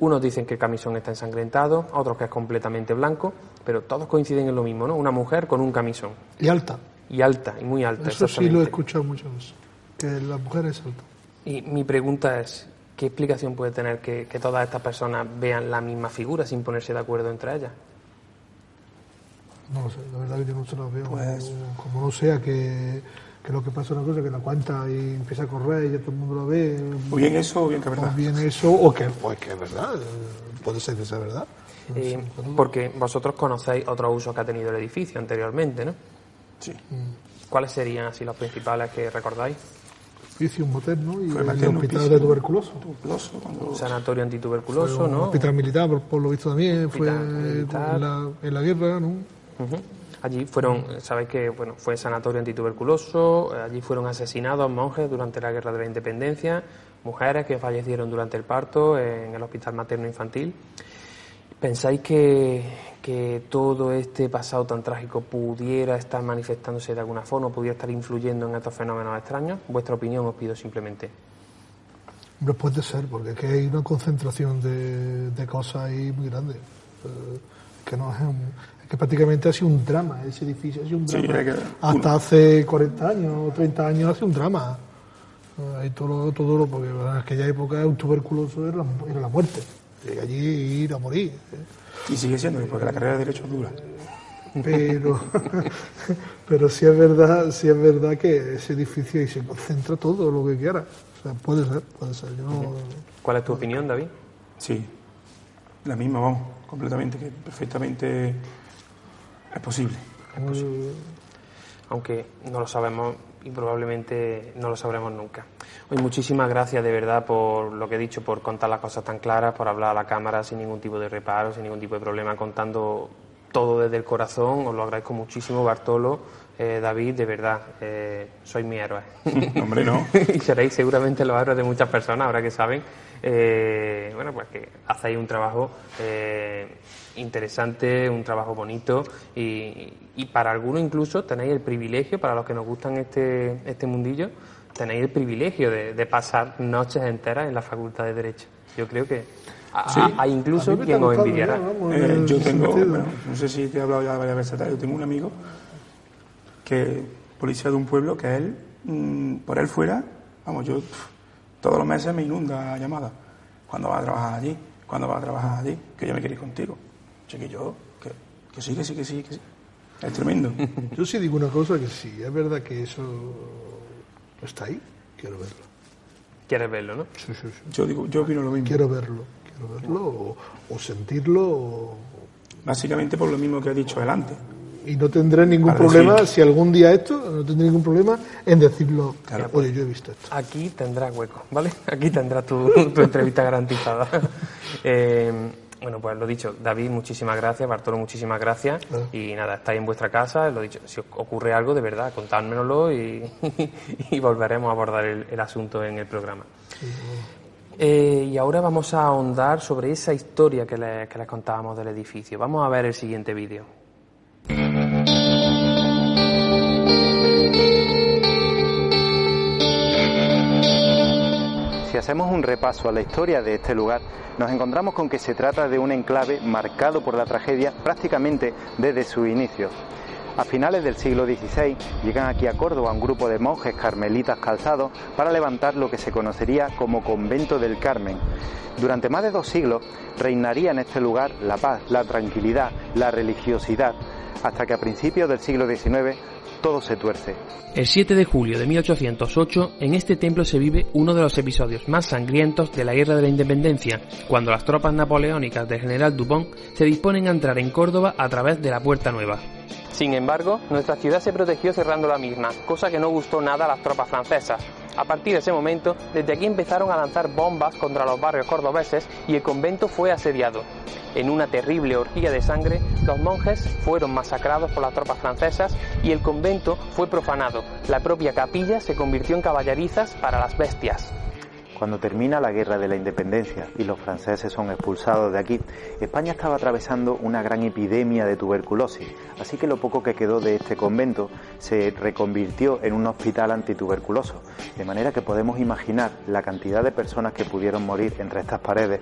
Speaker 1: unos dicen que el camisón está ensangrentado, otros que es completamente blanco, pero todos coinciden en lo mismo, ¿no? Una mujer con un camisón
Speaker 2: Y alta.
Speaker 1: y alta, y muy alta.
Speaker 2: Eso sí lo he escuchado muchas veces, que la mujer es alta.
Speaker 1: Y mi pregunta es, ¿qué explicación puede tener que, que todas estas personas vean la misma figura sin ponerse de acuerdo entre ellas?
Speaker 2: No lo sé, la verdad que yo no se lo veo.
Speaker 3: Pues-
Speaker 2: como, como no sea que, que lo que pasa es una cosa, que la cuenta y empieza a correr y ya todo el mundo lo ve.
Speaker 3: O bien eso o bien que es
Speaker 2: O
Speaker 3: verdad.
Speaker 2: bien eso, o que, o que es verdad. Puede ser que sea verdad. No
Speaker 1: Eh,
Speaker 2: sé, pero-
Speaker 1: porque vosotros conocéis otros usos que ha tenido el edificio anteriormente, ¿no?
Speaker 3: Sí.
Speaker 1: ¿Cuáles serían así los principales que recordáis?
Speaker 2: Hospicio, un materno y
Speaker 3: Fue
Speaker 2: el
Speaker 3: materno,
Speaker 2: hospital de tuberculoso.
Speaker 3: Tuberculoso, cuando-
Speaker 1: Un sanatorio
Speaker 2: Fue
Speaker 1: antituberculoso,
Speaker 2: un
Speaker 1: ¿no?
Speaker 2: hospital militar, por, por lo visto también, fue en la, en la guerra, ¿no?
Speaker 1: Ujú. Allí fueron, sabéis que bueno, fue sanatorio antituberculoso, allí fueron asesinados monjes durante la guerra de la independencia, mujeres que fallecieron durante el parto en el hospital materno infantil. ¿Pensáis que, que todo este pasado tan trágico pudiera estar manifestándose de alguna forma, pudiera estar influyendo en estos fenómenos extraños? Vuestra opinión os pido simplemente.
Speaker 2: Hombre, puede ser, porque es que hay una concentración de, de cosas ahí muy grande. Eh, que no es un, es que prácticamente ha sido un drama, ese edificio ha sido un
Speaker 3: Sí,
Speaker 2: drama.
Speaker 3: es que-
Speaker 2: Hasta
Speaker 3: uno.
Speaker 2: hace 40 años o 30 años ha sido un drama. Eh, Ahí todo, lo- todo lo, porque en aquella época un tuberculoso era la, era la muerte. Y allí ir a morir. ¿eh?
Speaker 3: Y sigue siendo, porque la carrera de Derecho es dura.
Speaker 2: Pero, (laughs) pero sí es verdad, sí es verdad que ese edificio ahí se concentra todo lo que quiera. O sea, puede ser, puede ser. Yo no-
Speaker 1: ¿Cuál es tu opinión, David?
Speaker 3: Sí. La misma, vamos, completamente, que perfectamente es posible. Es posible.
Speaker 1: aunque no lo sabemos y probablemente no lo sabremos nunca. Hoy muchísimas gracias de verdad por lo que he dicho, por contar las cosas tan claras, por hablar a la cámara sin ningún tipo de reparo, sin ningún tipo de problema, contando todo desde el corazón. Os lo agradezco muchísimo, Bartolo, eh, David, de verdad, eh, sois mi héroe. (laughs)
Speaker 3: Hombre, no. (laughs)
Speaker 1: y seréis seguramente los héroes de muchas personas, ahora que saben, eh, bueno, pues que hacéis un trabajo eh, interesante, un trabajo bonito y, y para algunos incluso tenéis el privilegio, para los que nos gustan este, este mundillo, tenéis el privilegio de, de pasar noches enteras en la Facultad de Derecho. Yo creo que a- hay incluso quien os envidiará.
Speaker 3: Eh, yo tengo, bueno, no sé si te he hablado ya varias veces atrás, yo tengo un amigo que policía de un pueblo que él, mm, por él fuera, vamos, yo todos los meses me inunda llamadas. ¿Cuándo vas a trabajar allí? ¿Cuándo vas a trabajar allí? Que yo me quiero ir contigo. Chiquillo, que, que sí, que sí, que sí, que sí. Es tremendo. (laughs)
Speaker 2: Yo sí digo una cosa, que sí, es verdad que eso está ahí, quiero verlo.
Speaker 1: Quieres verlo, ¿no?
Speaker 2: Sí, sí, sí.
Speaker 3: Yo digo, yo opino lo mismo.
Speaker 2: Quiero verlo, quiero verlo o, o sentirlo o-
Speaker 3: Básicamente por lo mismo que ha dicho él antes.
Speaker 2: y no tendré ningún
Speaker 3: Para
Speaker 2: problema,
Speaker 3: decir-
Speaker 2: si algún día esto, no tendré ningún problema en decirlo,
Speaker 3: Claro.
Speaker 2: oye, yo he visto esto.
Speaker 1: Aquí tendrás hueco, ¿vale? Aquí tendrás tu, tu entrevista garantizada. (laughs) Eh, bueno, pues lo dicho, David, muchísimas gracias, Bartolo, muchísimas gracias.
Speaker 2: Claro.
Speaker 1: Y nada, estáis en vuestra casa, lo dicho, si os ocurre algo, de verdad, contádmelo y, (laughs) y volveremos a abordar el, el asunto en el programa. Eh, y ahora vamos a ahondar sobre esa historia que les, que les contábamos del edificio. Vamos a ver el siguiente vídeo.
Speaker 8: Hacemos un repaso a la historia de este lugar, nos encontramos con que se trata de un enclave marcado por la tragedia prácticamente desde su inicio. A finales del siglo XVI llegan aquí a Córdoba un grupo de monjes carmelitas calzados para levantar lo que se conocería como Convento del Carmen. Durante más de dos siglos reinaría en este lugar la paz, la tranquilidad, la religiosidad, hasta que a principios del siglo XIX todo se tuerce.
Speaker 1: El 7 de julio de 1808, en este templo se vive uno de los episodios más sangrientos de la Guerra de la Independencia, cuando las tropas napoleónicas del general Dupont se disponen a entrar en Córdoba a través de la Puerta Nueva. Sin embargo, nuestra ciudad se protegió cerrando la misma, cosa que no gustó nada a las tropas francesas. A partir de ese momento, desde aquí empezaron a lanzar bombas contra los barrios cordobeses y el convento fue asediado. En una terrible orgía de sangre, los monjes fueron masacrados por las tropas francesas y el convento fue profanado. La propia capilla se convirtió en caballerizas para las bestias.
Speaker 8: Cuando termina la guerra de la independencia y los franceses son expulsados de aquí, España estaba atravesando una gran epidemia de tuberculosis, así que lo poco que quedó de este convento se reconvirtió en un hospital antituberculoso, de manera que podemos imaginar la cantidad de personas que pudieron morir entre estas paredes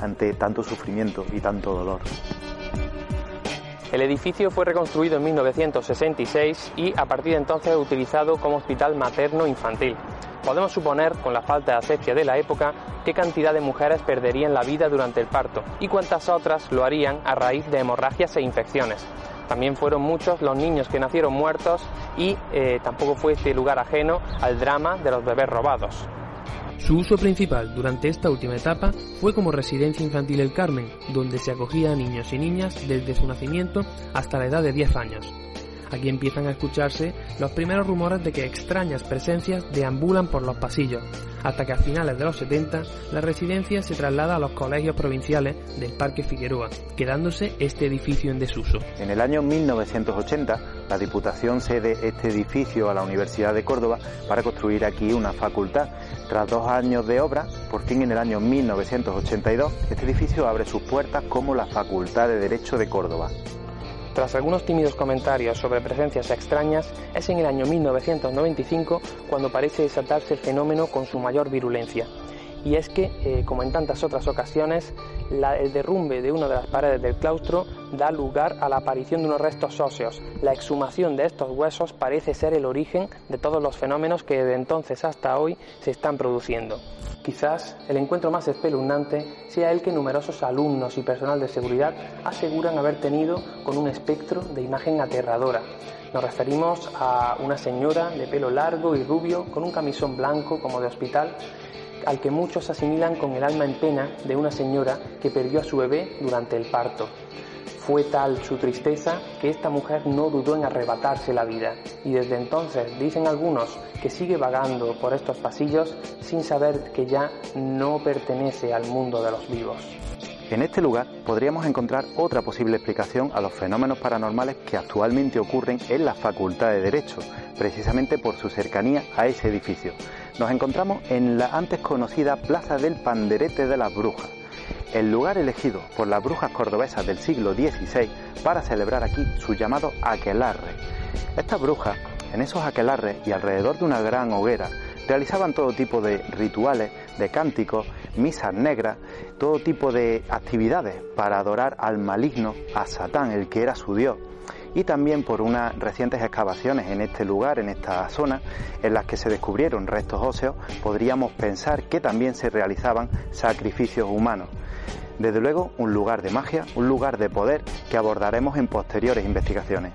Speaker 8: ante tanto sufrimiento y tanto dolor.
Speaker 1: El edificio fue reconstruido en 1966 y a partir de entonces utilizado como hospital materno-infantil. Podemos suponer, con la falta de asepsia de la época, qué cantidad de mujeres perderían la vida durante el parto y cuántas otras lo harían a raíz de hemorragias e infecciones. También fueron muchos los niños que nacieron muertos y eh, tampoco fue este lugar ajeno al drama de los bebés robados. Su uso principal durante esta última etapa fue como residencia infantil El Carmen, donde se acogía a niños y niñas desde su nacimiento hasta la edad de 10 años. Aquí empiezan a escucharse los primeros rumores de que extrañas presencias deambulan por los pasillos, hasta que a finales de los 70 la residencia se traslada a los colegios provinciales del Parque Figueroa, quedándose este edificio en desuso.
Speaker 8: En el año 1980, la Diputación cede este edificio a la Universidad de Córdoba para construir aquí una facultad. Tras dos años de obra, por fin en el año 1982, este edificio abre sus puertas como la Facultad de Derecho de Córdoba.
Speaker 1: Tras algunos tímidos comentarios sobre presencias extrañas, es en el año 1995 cuando parece desatarse el fenómeno con su mayor virulencia. Y es que, eh, como en tantas otras ocasiones, el derrumbe de una de las paredes del claustro da lugar a la aparición de unos restos óseos. La exhumación de estos huesos parece ser el origen de todos los fenómenos que desde entonces hasta hoy se están produciendo. Quizás el encuentro más espeluznante sea el que numerosos alumnos y personal de seguridad aseguran haber tenido con un espectro de imagen aterradora. Nos referimos a una señora de pelo largo y rubio con un camisón blanco como de hospital al que muchos asimilan con el alma en pena de una señora que perdió a su bebé durante el parto. Fue tal su tristeza que esta mujer no dudó en arrebatarse la vida y desde entonces dicen algunos que sigue vagando por estos pasillos sin saber que ya no pertenece al mundo de los vivos.
Speaker 8: En este lugar podríamos encontrar otra posible explicación a los fenómenos paranormales que actualmente ocurren en la Facultad de Derecho, precisamente por su cercanía a ese edificio. Nos encontramos en la antes conocida Plaza del Panderete de las Brujas, el lugar elegido por las brujas cordobesas del siglo XVI para celebrar aquí su llamado aquelarre. Estas brujas, en esos aquelarres y alrededor de una gran hoguera, realizaban todo tipo de rituales, de cánticos, misas negras, todo tipo de actividades para adorar al maligno, a Satán, el que era su dios y también por unas recientes excavaciones en este lugar, en esta zona, en las que se descubrieron restos óseos, podríamos pensar que también se realizaban sacrificios humanos. Desde luego, un lugar de magia, un lugar de poder que abordaremos en posteriores investigaciones.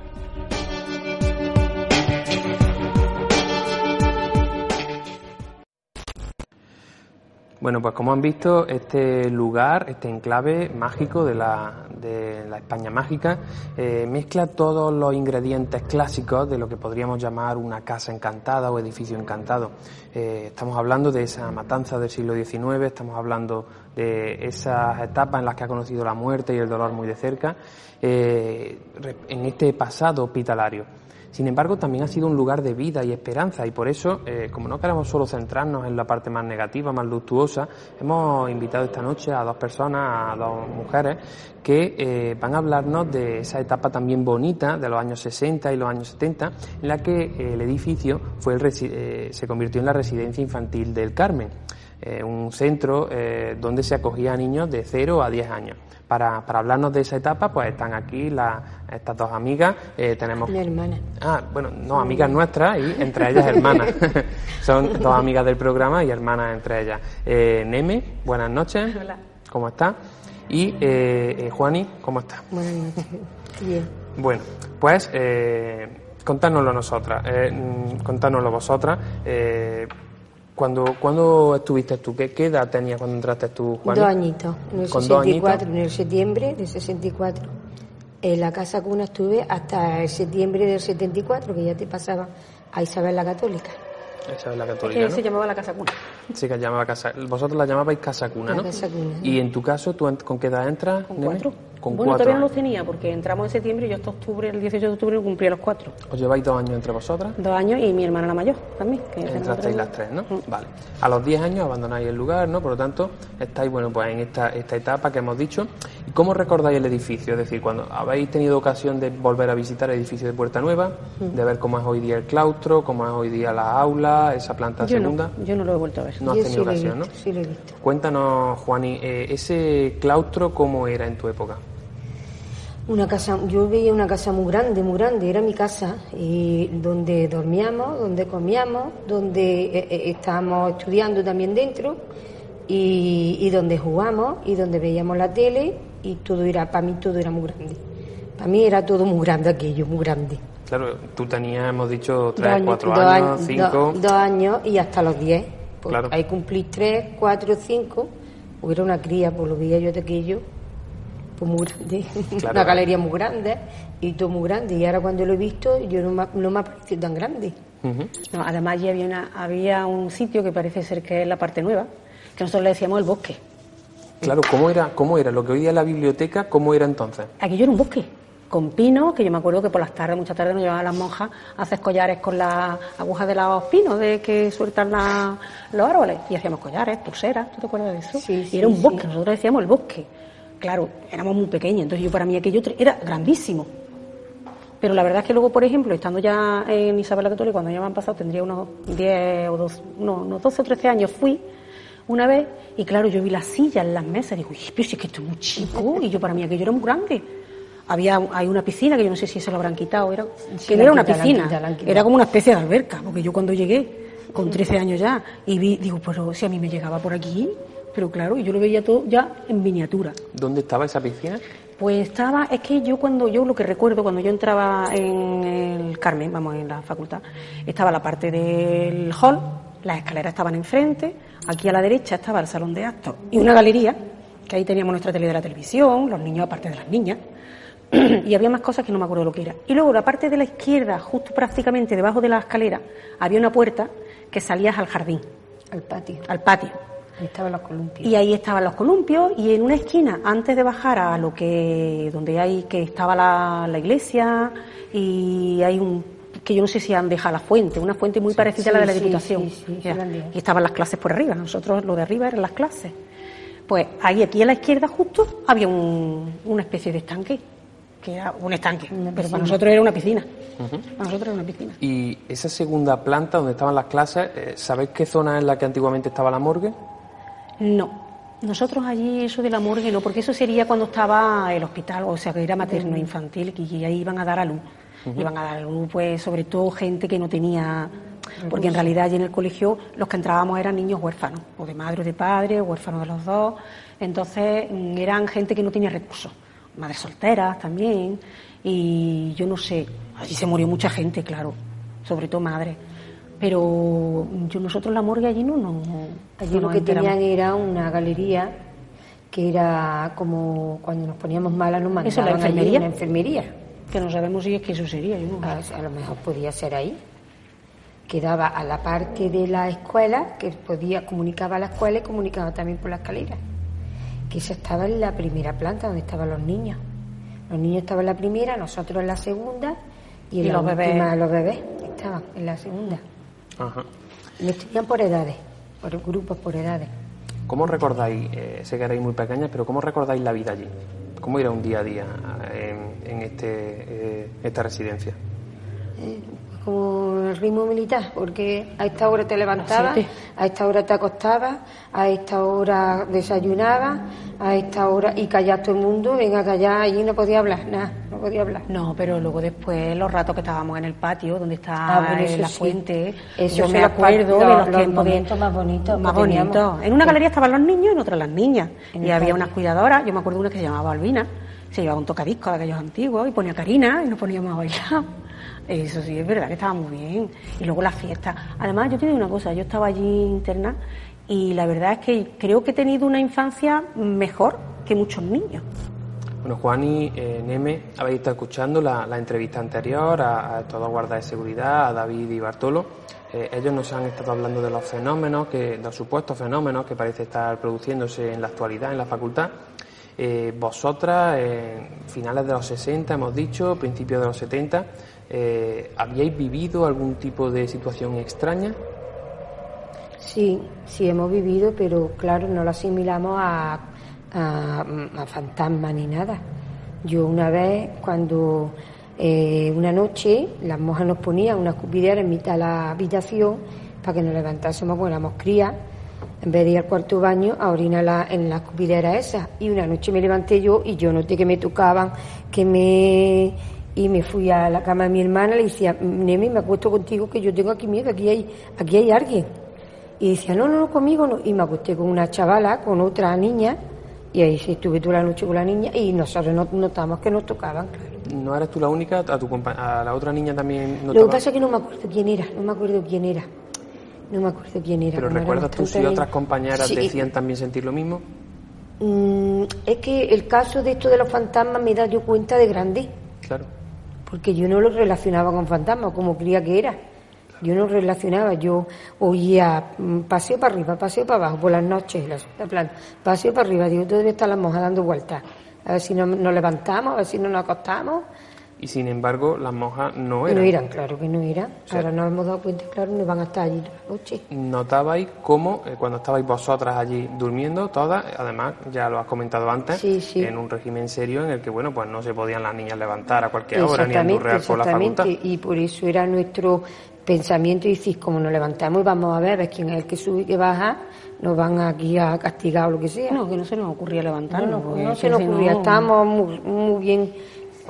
Speaker 1: Bueno, pues como han visto, este lugar, este enclave mágico de la, de la España mágica, eh, mezcla todos los ingredientes clásicos de lo que podríamos llamar una casa encantada o edificio encantado. Eh, estamos hablando de esa matanza del siglo XIX, estamos hablando de esas etapas en las que ha conocido la muerte y el dolor muy de cerca, eh, en este pasado hospitalario. Sin embargo, también ha sido un lugar de vida y esperanza y por eso, eh, como no queremos solo centrarnos en la parte más negativa, más luctuosa, hemos invitado esta noche a dos personas, a dos mujeres, que eh, van a hablarnos de esa etapa también bonita de los años 60 y los años 70, en la que eh, el edificio fue el se convirtió en la residencia infantil del Carmen. un centro donde se acogía a niños de 0 a 10 años. Para, para hablarnos de esa etapa, pues están aquí estas dos amigas. Eh, tenemos.
Speaker 7: Mi hermana.
Speaker 1: Ah, bueno, no, amigas nuestras y entre ellas hermanas. (laughs) Son dos amigas del programa y hermanas entre ellas. Eh, Neme, buenas noches.
Speaker 9: Hola.
Speaker 1: ¿Cómo está? Y eh, eh Juani, ¿cómo está?
Speaker 7: Buenas noches. Bien.
Speaker 1: Bueno, pues eh, contárnoslo nosotras, eh, mm, contárnoslo vosotras. Eh, cuando, ¿Cuándo estuviste tú? ¿Qué, ¿Qué, edad tenías cuando entraste tú, Juan?
Speaker 7: Dos añitos, en el 64, en el septiembre del 64. En la casa cuna estuve hasta el septiembre del 74, que ya te pasaba a Isabel la Católica.
Speaker 1: Isabel la Católica,
Speaker 9: que
Speaker 1: ¿no?
Speaker 9: se llamaba la casa cuna.
Speaker 1: Sí, que llamaba casa. Vosotros la llamabais casa cuna,
Speaker 7: casa cuna.
Speaker 1: Y en tu caso, ¿tú con qué edad entras?
Speaker 9: Con cuatro.
Speaker 1: Con
Speaker 9: bueno,
Speaker 1: cuatro
Speaker 9: todavía no los tenía porque entramos en septiembre y yo hasta octubre, el 18 de octubre cumplía los cuatro.
Speaker 1: ¿Os lleváis dos años entre vosotras?
Speaker 9: Dos años y mi hermana la mayor también. Que
Speaker 1: Entrasteis las tres, ¿no? Vale. A los 10 años abandonáis el lugar, ¿no? Por lo tanto, estáis, bueno, pues en esta, esta etapa que hemos dicho. ¿Y cómo recordáis el edificio? Es decir, cuando habéis tenido ocasión de volver a visitar el edificio de Puerta Nueva, de ver cómo es hoy día el claustro, cómo es hoy día la aula, esa planta
Speaker 9: Yo
Speaker 1: segunda.
Speaker 9: no, yo no lo he vuelto a ver.
Speaker 1: No has
Speaker 7: Yo
Speaker 1: tenido
Speaker 7: sí
Speaker 1: ocasión, ¿no?
Speaker 7: Sí, lo he visto.
Speaker 1: Cuéntanos, Juani, eh, ese claustro, ¿cómo era en tu época?
Speaker 10: Una casa, yo veía una casa muy grande, muy grande, era mi casa, y donde dormíamos, donde comíamos, donde eh, eh, estábamos estudiando también dentro, y, y donde jugamos, y donde veíamos la tele, y todo era, para mí todo era muy grande. Para mí era todo muy grande aquello, muy grande.
Speaker 1: Claro, tú tenías, hemos dicho, tres,
Speaker 10: años-
Speaker 1: cuatro
Speaker 10: dos
Speaker 1: años, cinco.
Speaker 10: do- dos años y hasta los diez. Pues
Speaker 1: Claro.
Speaker 10: Ahí cumplí tres, cuatro, cinco. Pues era una cría, pues lo veía yo de aquello, pues muy grande. (laughs)
Speaker 1: Claro.
Speaker 10: una galería muy grande y todo muy grande. Y ahora cuando lo he visto, yo no me, no me ha parecido tan grande.
Speaker 9: No, además allí había, una- había un sitio que parece ser que es la parte nueva, que nosotros le decíamos el bosque.
Speaker 1: Claro, ¿cómo era, ¿cómo era? Lo que hoy día la biblioteca, ¿cómo era entonces?
Speaker 9: Aquello era un bosque, con pinos, que yo me acuerdo que por las tardes, muchas tardes nos llevaban las monjas a hacer collares con las agujas de los pinos de que sueltan la- los árboles. Y hacíamos collares, pulseras, ¿tú te acuerdas de eso?
Speaker 10: Sí,
Speaker 9: y
Speaker 10: sí,
Speaker 9: era un bosque,
Speaker 10: sí.
Speaker 9: nosotros decíamos el bosque. Claro, éramos muy pequeños, entonces yo para mí aquello era grandísimo. Pero la verdad es que luego, por ejemplo, estando ya en Isabel la Católica, cuando ya me han pasado, tendría unos 10 o 12, no, unos 12 o 13 años, fui una vez y claro, yo vi las sillas, las mesas, digo, "Uy, pero si es que esto es muy chico, y yo para mí aquello era muy grande. Había, hay una piscina que yo no sé si se lo habrán quitado, era,
Speaker 10: Sí,
Speaker 9: que no era una
Speaker 10: quitado, la han
Speaker 9: piscina,
Speaker 10: quitado, la han
Speaker 9: era como una especie de alberca, porque yo cuando llegué, con 13 años ya, y vi, digo, pero si a mí me llegaba por aquí, pero claro, y yo lo veía todo ya en miniatura.
Speaker 1: ¿Dónde estaba esa piscina?
Speaker 9: Pues estaba, es que yo cuando, yo lo que recuerdo cuando yo entraba en el Carmen, vamos, en la facultad, estaba la parte del hall, las escaleras estaban enfrente, aquí a la derecha estaba el salón de actos y una galería, que ahí teníamos nuestra tele de la televisión, los niños aparte de las niñas, (clears throat) y había más cosas que no me acuerdo lo que era. Y luego la parte de la izquierda, justo prácticamente debajo de la escalera, había una puerta que salías al jardín,
Speaker 10: Al patio.
Speaker 9: al patio.
Speaker 10: Ahí estaban los columpios.
Speaker 9: Y ahí estaban los columpios y en una esquina, antes de bajar a lo que donde hay que estaba la, la iglesia y hay un que yo no sé si han dejado la fuente, una fuente muy parecida a la de la
Speaker 10: sí,
Speaker 9: Diputación. y estaban las clases por arriba, nosotros lo de arriba eran las clases. Pues ahí aquí a la izquierda justo había un- una especie de estanque, que era un estanque, pero para nosotros era una piscina. Para nosotros era una piscina.
Speaker 1: Y esa segunda planta donde estaban las clases, eh, ¿sabéis qué zona es la que antiguamente estaba la morgue?
Speaker 9: No. Nosotros allí eso de la morgue no, porque eso sería cuando estaba el hospital, o sea que era materno infantil y ahí iban a dar a luz. Iban a dar a luz, pues sobre todo gente que no tenía, porque en realidad allí en el colegio los que entrábamos eran niños huérfanos, o de madre o de padre, o huérfanos de los dos. Entonces mm, eran gente que no tenía recursos, madres solteras también, y yo no sé, allí se murió mucha gente, claro, sobre todo madres. Pero yo nosotros la morgue allí no, no
Speaker 10: Allí
Speaker 9: no
Speaker 10: lo que
Speaker 9: enteramos.
Speaker 10: tenían era una galería que era como cuando nos poníamos malas nos mandaban
Speaker 9: ¿Eso, la
Speaker 10: allí,
Speaker 9: enfermería?
Speaker 10: una enfermería.
Speaker 9: Que no sabemos si es que eso sería. Yo no
Speaker 10: A, a lo mejor podía ser ahí. Quedaba a la parte de la escuela, que podía, comunicaba a la escuela y comunicaba también por la escalera. Que esa estaba en la primera planta donde estaban los niños. Los niños estaban en la primera, nosotros en la segunda y en
Speaker 9: Y
Speaker 10: la
Speaker 9: los bebés.
Speaker 10: última los bebés estaban en la segunda.
Speaker 1: Ajá.
Speaker 10: Y los tenían por edades, por grupos por edades.
Speaker 1: ¿Cómo recordáis, eh, sé que erais muy pequeñas, pero cómo recordáis la vida allí? ¿Cómo era un día a día eh, en, en este, eh, esta residencia?
Speaker 10: Como el ritmo militar, porque a esta hora te levantabas, a esta hora te acostabas, a esta hora desayunabas, a esta hora y callas todo el mundo, venga callar, allí no podía hablar, nada, no podía hablar.
Speaker 9: No, pero luego después los ratos que estábamos en el patio, donde está
Speaker 10: Ah, bueno, eso
Speaker 9: la
Speaker 10: sí.
Speaker 9: fuente,
Speaker 10: Eso
Speaker 9: yo me
Speaker 10: los
Speaker 9: acuerdo
Speaker 10: pa-
Speaker 9: de
Speaker 10: los-
Speaker 9: los,
Speaker 10: los
Speaker 9: tiempos
Speaker 10: momentos más bonitos
Speaker 9: más bonitos. En una galería estaban los niños y en otra las niñas.
Speaker 10: En
Speaker 9: y había unas cuidadoras, yo me acuerdo una que se llamaba Albina, se llevaba un tocadisco de aquellos antiguos y ponía Karina y nos poníamos a bailar. Eso sí, es verdad que estaba muy bien. Y luego la fiesta. Además, yo te digo una cosa, yo estaba allí interna y la verdad es que creo que he tenido una infancia mejor que muchos niños.
Speaker 1: Bueno, Juan y eh, Neme, habéis estado escuchando la, entrevista anterior a, a estos dos guardas de seguridad, a David y Bartolo. Eh, ellos nos han estado hablando de los fenómenos, que, de los supuestos fenómenos que parece estar produciéndose en la actualidad en la facultad. Eh, vosotras, finales de los 60, hemos dicho, principios de los 70, eh, ¿habíais vivido algún tipo de situación extraña?
Speaker 10: Sí, sí hemos vivido, pero claro, no lo asimilamos a, a, a fantasmas ni nada. Yo una vez, cuando eh, una noche las monjas nos ponían una escupidera en mitad de la habitación para que nos levantásemos, porque éramos crías, en vez de ir al cuarto baño a orinar en la escupidera esa. Y una noche me levanté yo y yo noté que me tocaban, que me... Y me fui a la cama de mi hermana le decía, Nemi, me acuesto contigo que yo tengo aquí miedo, aquí hay, aquí hay alguien. Y decía, no, no, no, conmigo no. Y me acosté con una chavala, con otra niña, y ahí sí estuve toda la noche con la niña y nosotros no- notamos que nos tocaban, claro.
Speaker 1: ¿No eres tú la única? ¿A, tu a la otra niña también
Speaker 10: Lo que
Speaker 1: notaba?
Speaker 10: pasa es que no me acuerdo quién era, no me acuerdo quién era. No me acuerdo quién era.
Speaker 1: ¿Pero recuerdas tú si otras compañeras
Speaker 10: Sí,
Speaker 1: decían también sentir lo mismo?
Speaker 10: mm, es que el caso de esto de los fantasmas me da yo cuenta de grande,
Speaker 1: Claro.
Speaker 10: Porque yo no lo relacionaba con fantasmas, como creía que era. Yo no relacionaba, yo oía mm, paseo para arriba, paseo para abajo, por las noches, la paseo para arriba, digo, todavía está la monja dando vueltas, a ver si nos, nos levantamos, a ver si no nos acostamos.
Speaker 1: Y sin embargo, las monjas no
Speaker 10: No
Speaker 1: eran.
Speaker 10: eran, claro que no eran.
Speaker 1: sea-
Speaker 10: Ahora nos hemos dado cuenta, claro, no van a estar allí la noche.
Speaker 1: Notabais cómo, eh, cuando estabais vosotras allí durmiendo, todas, además, ya lo has comentado antes,
Speaker 10: Sí, sí.
Speaker 1: en un régimen serio en el que, bueno, pues no se podían las niñas levantar a cualquier hora ni andurrear por la facultad.
Speaker 10: exactamente. Y por eso era nuestro pensamiento y decir, como nos levantamos y vamos a ver, a ver quién es el que sube y que baja, nos van aquí a castigar o lo que sea.
Speaker 9: No, que no se nos ocurría levantarnos.
Speaker 10: No, se nos ocurría,
Speaker 9: no-
Speaker 10: estábamos muy, muy bien.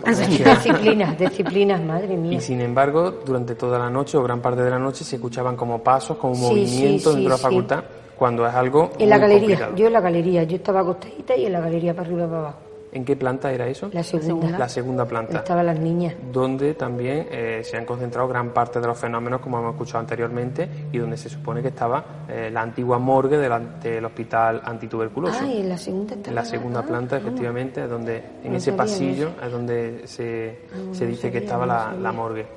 Speaker 10: Disciplinas, disciplinas, madre mía.
Speaker 1: Y sin embargo, durante toda la noche o gran parte de la noche se escuchaban como pasos, como
Speaker 10: Sí,
Speaker 1: movimientos
Speaker 10: sí,
Speaker 1: dentro de la
Speaker 10: sí,
Speaker 1: facultad, cuando es algo
Speaker 10: En la
Speaker 1: muy
Speaker 10: galería,
Speaker 1: complicado.
Speaker 10: yo en la galería, yo estaba acostadita y en la galería para arriba y para abajo.
Speaker 1: ¿En qué planta era eso?
Speaker 10: La segunda.
Speaker 1: La segunda planta.
Speaker 10: Estaban las niñas.
Speaker 1: donde también eh, se han concentrado gran parte de los fenómenos, como hemos escuchado anteriormente, y donde se supone que estaba eh, la antigua morgue del, hospital antituberculoso.
Speaker 10: Ah, y en la segunda
Speaker 1: en la segunda planta, efectivamente, es donde en
Speaker 10: No
Speaker 1: ese pasillo es donde se,
Speaker 10: No,
Speaker 1: se
Speaker 10: no
Speaker 1: dice que estaba
Speaker 10: no
Speaker 1: la, morgue.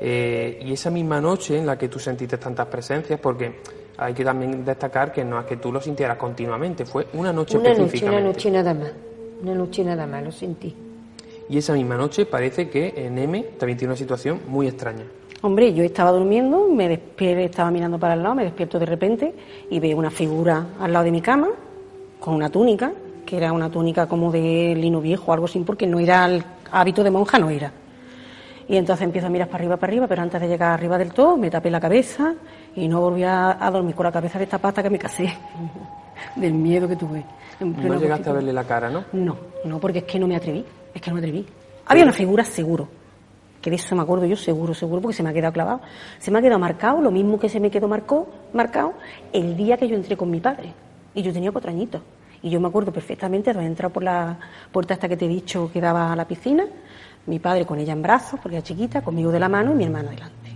Speaker 1: Eh, y esa misma noche en la que tú sentiste tantas presencias, porque hay que también destacar que no es que tú lo sintieras continuamente, fue una noche
Speaker 10: Una noche, una noche nada más. Una noche nada más, lo sentí.
Speaker 1: Y esa misma noche parece que en M también tiene una situación muy extraña.
Speaker 9: Hombre, yo estaba durmiendo, me despierto, estaba mirando para el lado, me despierto de repente y veo una figura al lado de mi cama con una túnica, que era una túnica como de lino viejo o algo así, porque no era el hábito de monja, no era. Y entonces empiezo a mirar para arriba, para arriba, pero antes de llegar arriba del todo me tapé la cabeza y no volví a, a dormir con la cabeza de esta pata que me casé del miedo que tuve. en pleno
Speaker 1: No llegaste a verle la cara, ¿no?
Speaker 9: no, no, porque es que no me atreví, es que no me atreví. Había una figura seguro, que de eso me acuerdo yo seguro, seguro, porque se me ha quedado clavado. Se me ha quedado marcado, lo mismo que se me quedó marcó, marcado el día que yo entré con mi padre. Y yo tenía cuatro añitos. Y yo me acuerdo perfectamente de entrado por la puerta esta que te he dicho que daba a la piscina, mi padre con ella en brazos, porque era chiquita, conmigo de la mano y mi hermana delante,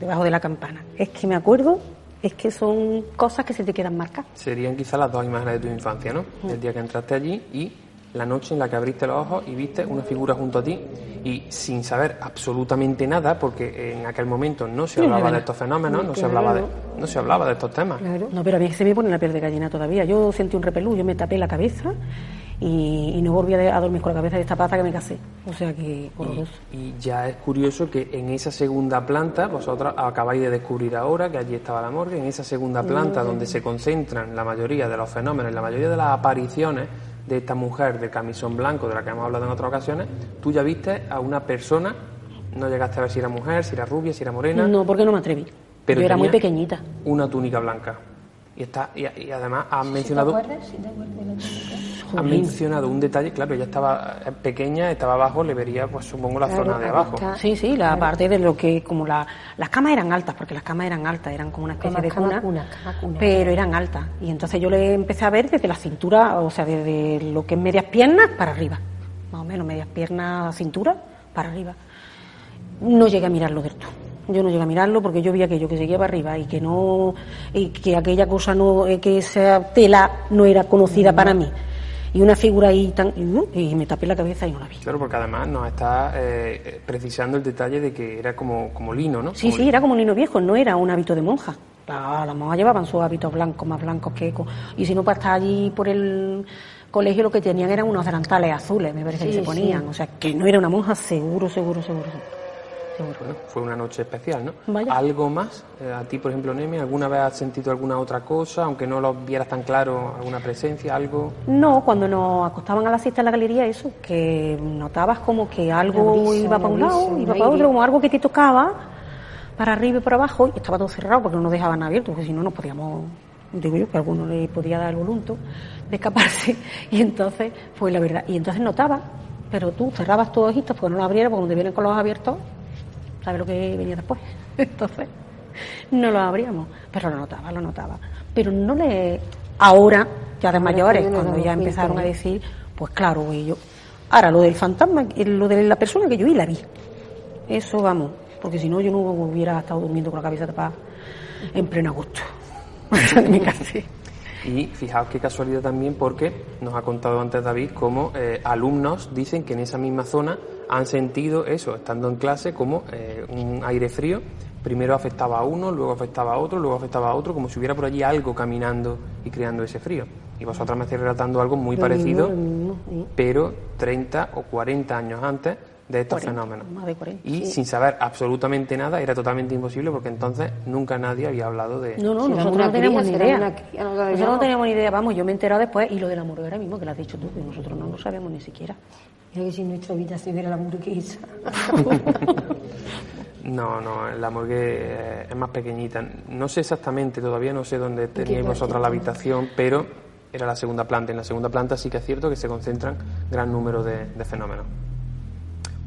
Speaker 9: debajo de la campana. Es que me acuerdo, es que son cosas que se te quedan marcadas.
Speaker 1: Serían quizás las dos imágenes de tu infancia, ¿no? El día que entraste allí y la noche en la que abriste los ojos y viste una figura junto a ti y sin saber absolutamente nada, porque en aquel momento no se hablaba
Speaker 9: no,
Speaker 1: de estos fenómenos, no se hablaba de, no se hablaba de estos temas.
Speaker 9: No, pero a mí se me pone la piel de gallina todavía. Yo sentí un repelú, yo me tapé la cabeza y, y no volví a, de- a dormir con la cabeza de esta pata que me casé. O sea que horroroso.
Speaker 1: Y ya es curioso que en esa segunda planta, vosotros acabáis de descubrir ahora que allí estaba la morgue, en esa segunda planta donde se concentran la mayoría de los fenómenos y la mayoría de las apariciones de esta mujer de camisón blanco de la que hemos hablado en otras ocasiones, tú ya viste a una persona, no llegaste a ver si era mujer, si era rubia, si era morena,
Speaker 9: No, porque no me atreví.
Speaker 1: Pero
Speaker 9: yo era muy pequeñita.
Speaker 1: una túnica blanca. Y, está, y, y además has mencionado...
Speaker 9: Jolín.
Speaker 1: mencionado un detalle, claro, ella estaba eh, pequeña, estaba abajo, le vería, pues supongo, la
Speaker 10: Claro,
Speaker 1: zona de abajo.
Speaker 10: está.
Speaker 9: Sí, sí, la parte de lo que, como la, las camas eran altas, porque las camas eran altas, eran como una especie
Speaker 10: Como
Speaker 9: de
Speaker 10: cama
Speaker 9: cuna,
Speaker 10: cuna, cama cuna.
Speaker 9: pero eran altas. Y entonces yo le empecé a ver desde la cintura, o sea, desde lo que es medias piernas para arriba, más o menos, medias piernas, cintura para arriba. No llegué a mirarlo del todo. Yo no llegué a mirarlo porque yo vi aquello que seguía para arriba y que no, y que aquella cosa no, eh, que esa tela no era conocida para mí. Y una figura ahí tan, y, uh, y me tapé la cabeza y no la vi.
Speaker 1: Claro, porque además nos está eh, precisando el detalle de que era como, como lino, ¿no?
Speaker 9: Sí,
Speaker 1: Como
Speaker 9: sí, era como un lino viejo, no era un hábito de monja. La- Las monjas llevaban sus hábitos blancos, más blancos que eco. Y si no, para estar allí por el colegio lo que tenían eran unos delantales azules, me parece que se ponían.
Speaker 10: sí.
Speaker 9: O sea, que no era una monja, seguro, seguro, seguro. seguro.
Speaker 1: Bueno, fue una noche especial, ¿no?
Speaker 9: Vaya.
Speaker 1: ¿Algo más? Eh, a ti, por ejemplo, Neme, ¿alguna vez has sentido alguna otra cosa, aunque no lo vieras tan claro, alguna presencia, algo?
Speaker 9: No, cuando nos acostaban a la siesta en la galería, eso, que notabas como que algo
Speaker 10: brisa,
Speaker 9: iba para un lado, iba para otro, como algo que te tocaba para arriba y para abajo, y estaba todo cerrado porque no nos dejaban abiertos, porque si no nos podíamos digo yo, que a alguno le podía dar el volunto de escaparse, (laughs) y entonces, fue la verdad, y entonces notaba, pero tú cerrabas tus ojitos porque no lo abrieras, porque donde vienen con los abiertos, ¿sabes lo que venía después? (laughs) Entonces, no lo abríamos, pero lo notaba, lo notaba. Pero no le, ahora, ya de mayores, cuando ya empezaron a decir, pues claro, y yo, ahora lo del fantasma, lo de la persona que yo vi, la vi. Eso vamos, porque si no yo no hubiera estado durmiendo con la cabeza tapada en pleno agosto. (laughs)
Speaker 1: Y fijaos qué casualidad también porque nos ha contado antes David cómo eh, alumnos dicen que en esa misma zona han sentido eso, estando en clase, como eh, un aire frío. Primero afectaba a uno, luego afectaba a otro, luego afectaba a otro, como si hubiera por allí algo caminando y creando ese frío. Y vosotras me estáis relatando algo muy parecido, pero 30 o 40 años antes de estos fenómenos. y sin saber absolutamente nada era totalmente imposible porque entonces nunca nadie había hablado de...
Speaker 9: No, no, nosotros no teníamos ni idea. nosotros no teníamos ni idea, vamos, yo me he enterado después y lo de la hamburguesa mismo que lo has dicho tú, que nosotros no lo sabemos ni siquiera.
Speaker 10: Mira que si en nuestra vida se viera la hamburguesa. (laughs)
Speaker 1: No, no, la morgue es más pequeñita. No sé exactamente, todavía no sé dónde teníais vosotras la habitación, pero era la segunda planta. En la segunda planta sí que es cierto que se concentran gran número de fenómenos.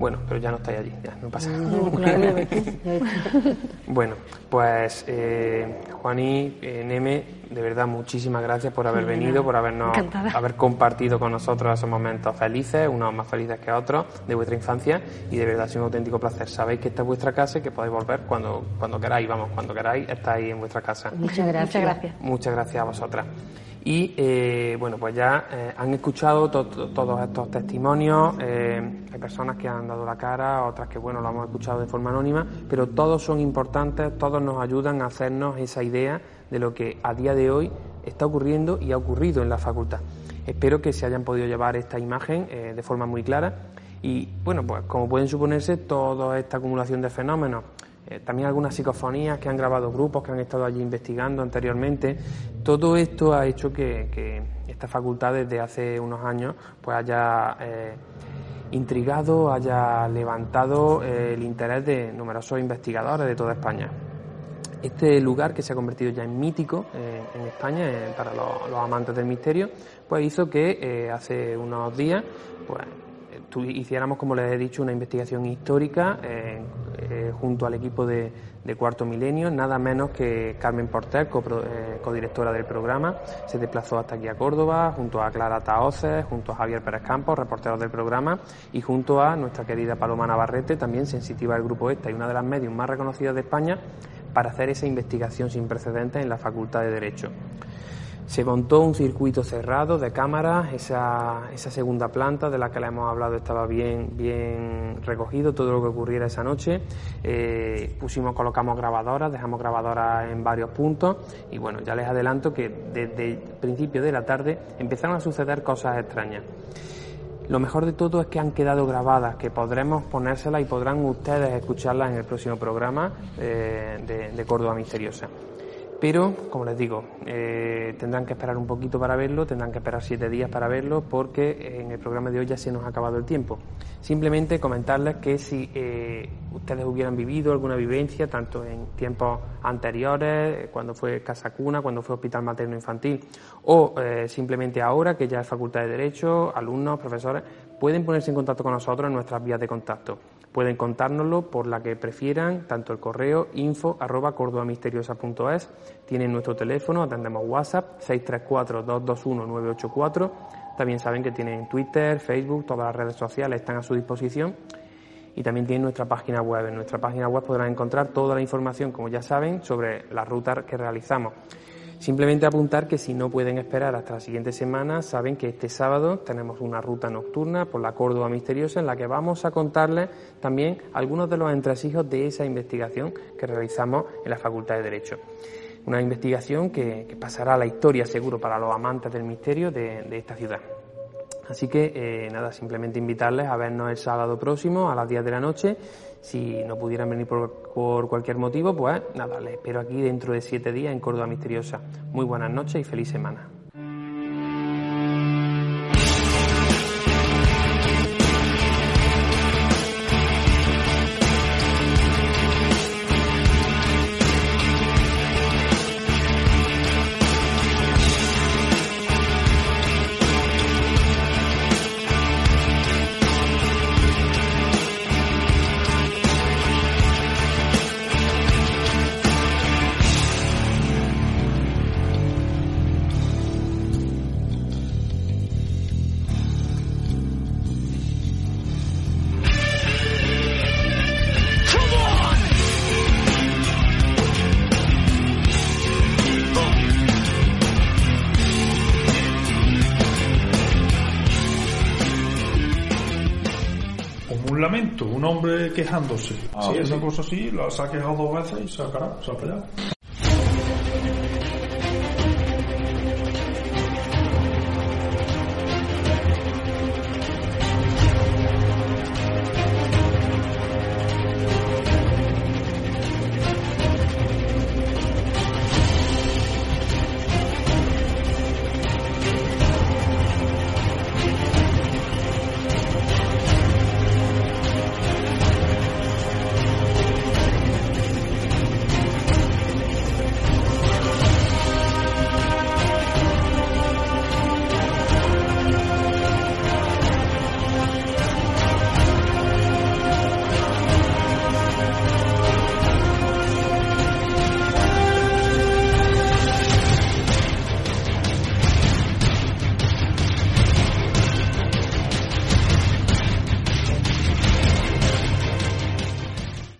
Speaker 1: Bueno, pero ya no estáis allí, ya no pasa nada. (laughs) bueno, pues eh, Juaní, eh, Neme, de verdad muchísimas gracias por haber venido, por habernos haber compartido con nosotros esos momentos felices, unos más felices que otros, de vuestra infancia y de verdad ha sido un auténtico placer. Sabéis que esta es vuestra casa y que podéis volver cuando, cuando queráis, vamos, cuando queráis, estáis en vuestra casa.
Speaker 9: Muchas gracias. Muchas gracias,
Speaker 1: Muchas gracias a vosotras. Y eh, bueno, pues ya eh, han escuchado todos estos testimonios, eh, hay personas que han dado la cara, otras que bueno, lo hemos escuchado de forma anónima, pero todos son importantes, todos nos ayudan a hacernos esa idea de lo que a día de hoy está ocurriendo y ha ocurrido en la facultad. Espero que se hayan podido llevar esta imagen de forma muy clara y bueno, pues como pueden suponerse, toda esta acumulación de fenómenos eh, también algunas psicofonías que han grabado grupos que han estado allí investigando anteriormente. Todo esto ha hecho que, esta facultad desde hace unos años pues haya eh, intrigado, haya levantado eh, el interés de numerosos investigadores de toda España. Este lugar que se ha convertido ya en mítico en España para los, los, amantes del misterio, pues hizo que hace unos días pues hiciéramos, como les he dicho, una investigación histórica eh, eh, junto al equipo de, Cuarto Milenio, nada menos que Carmen Porter, eh, codirectora del programa, se desplazó hasta aquí a Córdoba, junto a Clara Taoces, junto a Javier Pérez Campos, reporteros del programa, y junto a nuestra querida Paloma Navarrete, también sensitiva del grupo ESTA y una de las medios más reconocidas de España, para hacer esa investigación sin precedentes en la Facultad de Derecho. Se montó un circuito cerrado de cámaras, esa, esa segunda planta de la que le hemos hablado estaba bien, bien recogido, todo lo que ocurriera esa noche. Eh, pusimos, colocamos grabadoras, dejamos grabadoras en varios puntos y bueno, ya les adelanto que desde el principio de la tarde empezaron a suceder cosas extrañas. Lo mejor de todo es que han quedado grabadas, que podremos ponérselas y podrán ustedes escucharlas en el próximo programa eh, de, de Córdoba Misteriosa. Pero, como les digo, eh, tendrán que esperar un poquito para verlo, tendrán que esperar siete días para verlo, porque en el programa de hoy ya se nos ha acabado el tiempo. Simplemente comentarles que si eh, ustedes hubieran vivido alguna vivencia, tanto en tiempos anteriores, cuando fue Casa Cuna, cuando fue Hospital Materno Infantil, o eh, simplemente ahora, que ya es Facultad de Derecho, alumnos, profesores, pueden ponerse en contacto con nosotros en nuestras vías de contacto. Pueden contárnoslo por la que prefieran, tanto el correo info arroba cordobamisteriosa.es, tienen nuestro teléfono, atendemos WhatsApp 634-221-984, también saben que tienen Twitter, Facebook, todas las redes sociales están a su disposición y también tienen nuestra página web. En nuestra página web podrán encontrar toda la información, como ya saben, sobre las rutas que realizamos. Simplemente apuntar que si no pueden esperar hasta la siguiente semana, saben que este sábado tenemos una ruta nocturna por la Córdoba Misteriosa en la que vamos a contarles también algunos de los entresijos de esa investigación que realizamos en la Facultad de Derecho. Una investigación que, pasará a la historia seguro para los amantes del misterio de, esta ciudad. Así que eh, nada, simplemente invitarles a vernos el sábado próximo a las 10 de la noche si no pudieran venir por, cualquier motivo, pues nada, les espero aquí dentro de siete días en Córdoba Misteriosa. Muy buenas noches y feliz semana.
Speaker 11: Quejándose.
Speaker 12: Ah,
Speaker 11: si
Speaker 12: sí,
Speaker 11: es una
Speaker 12: sí.
Speaker 11: cosa así, lo se ha quejado dos veces y se ha, cara- se ha peleado.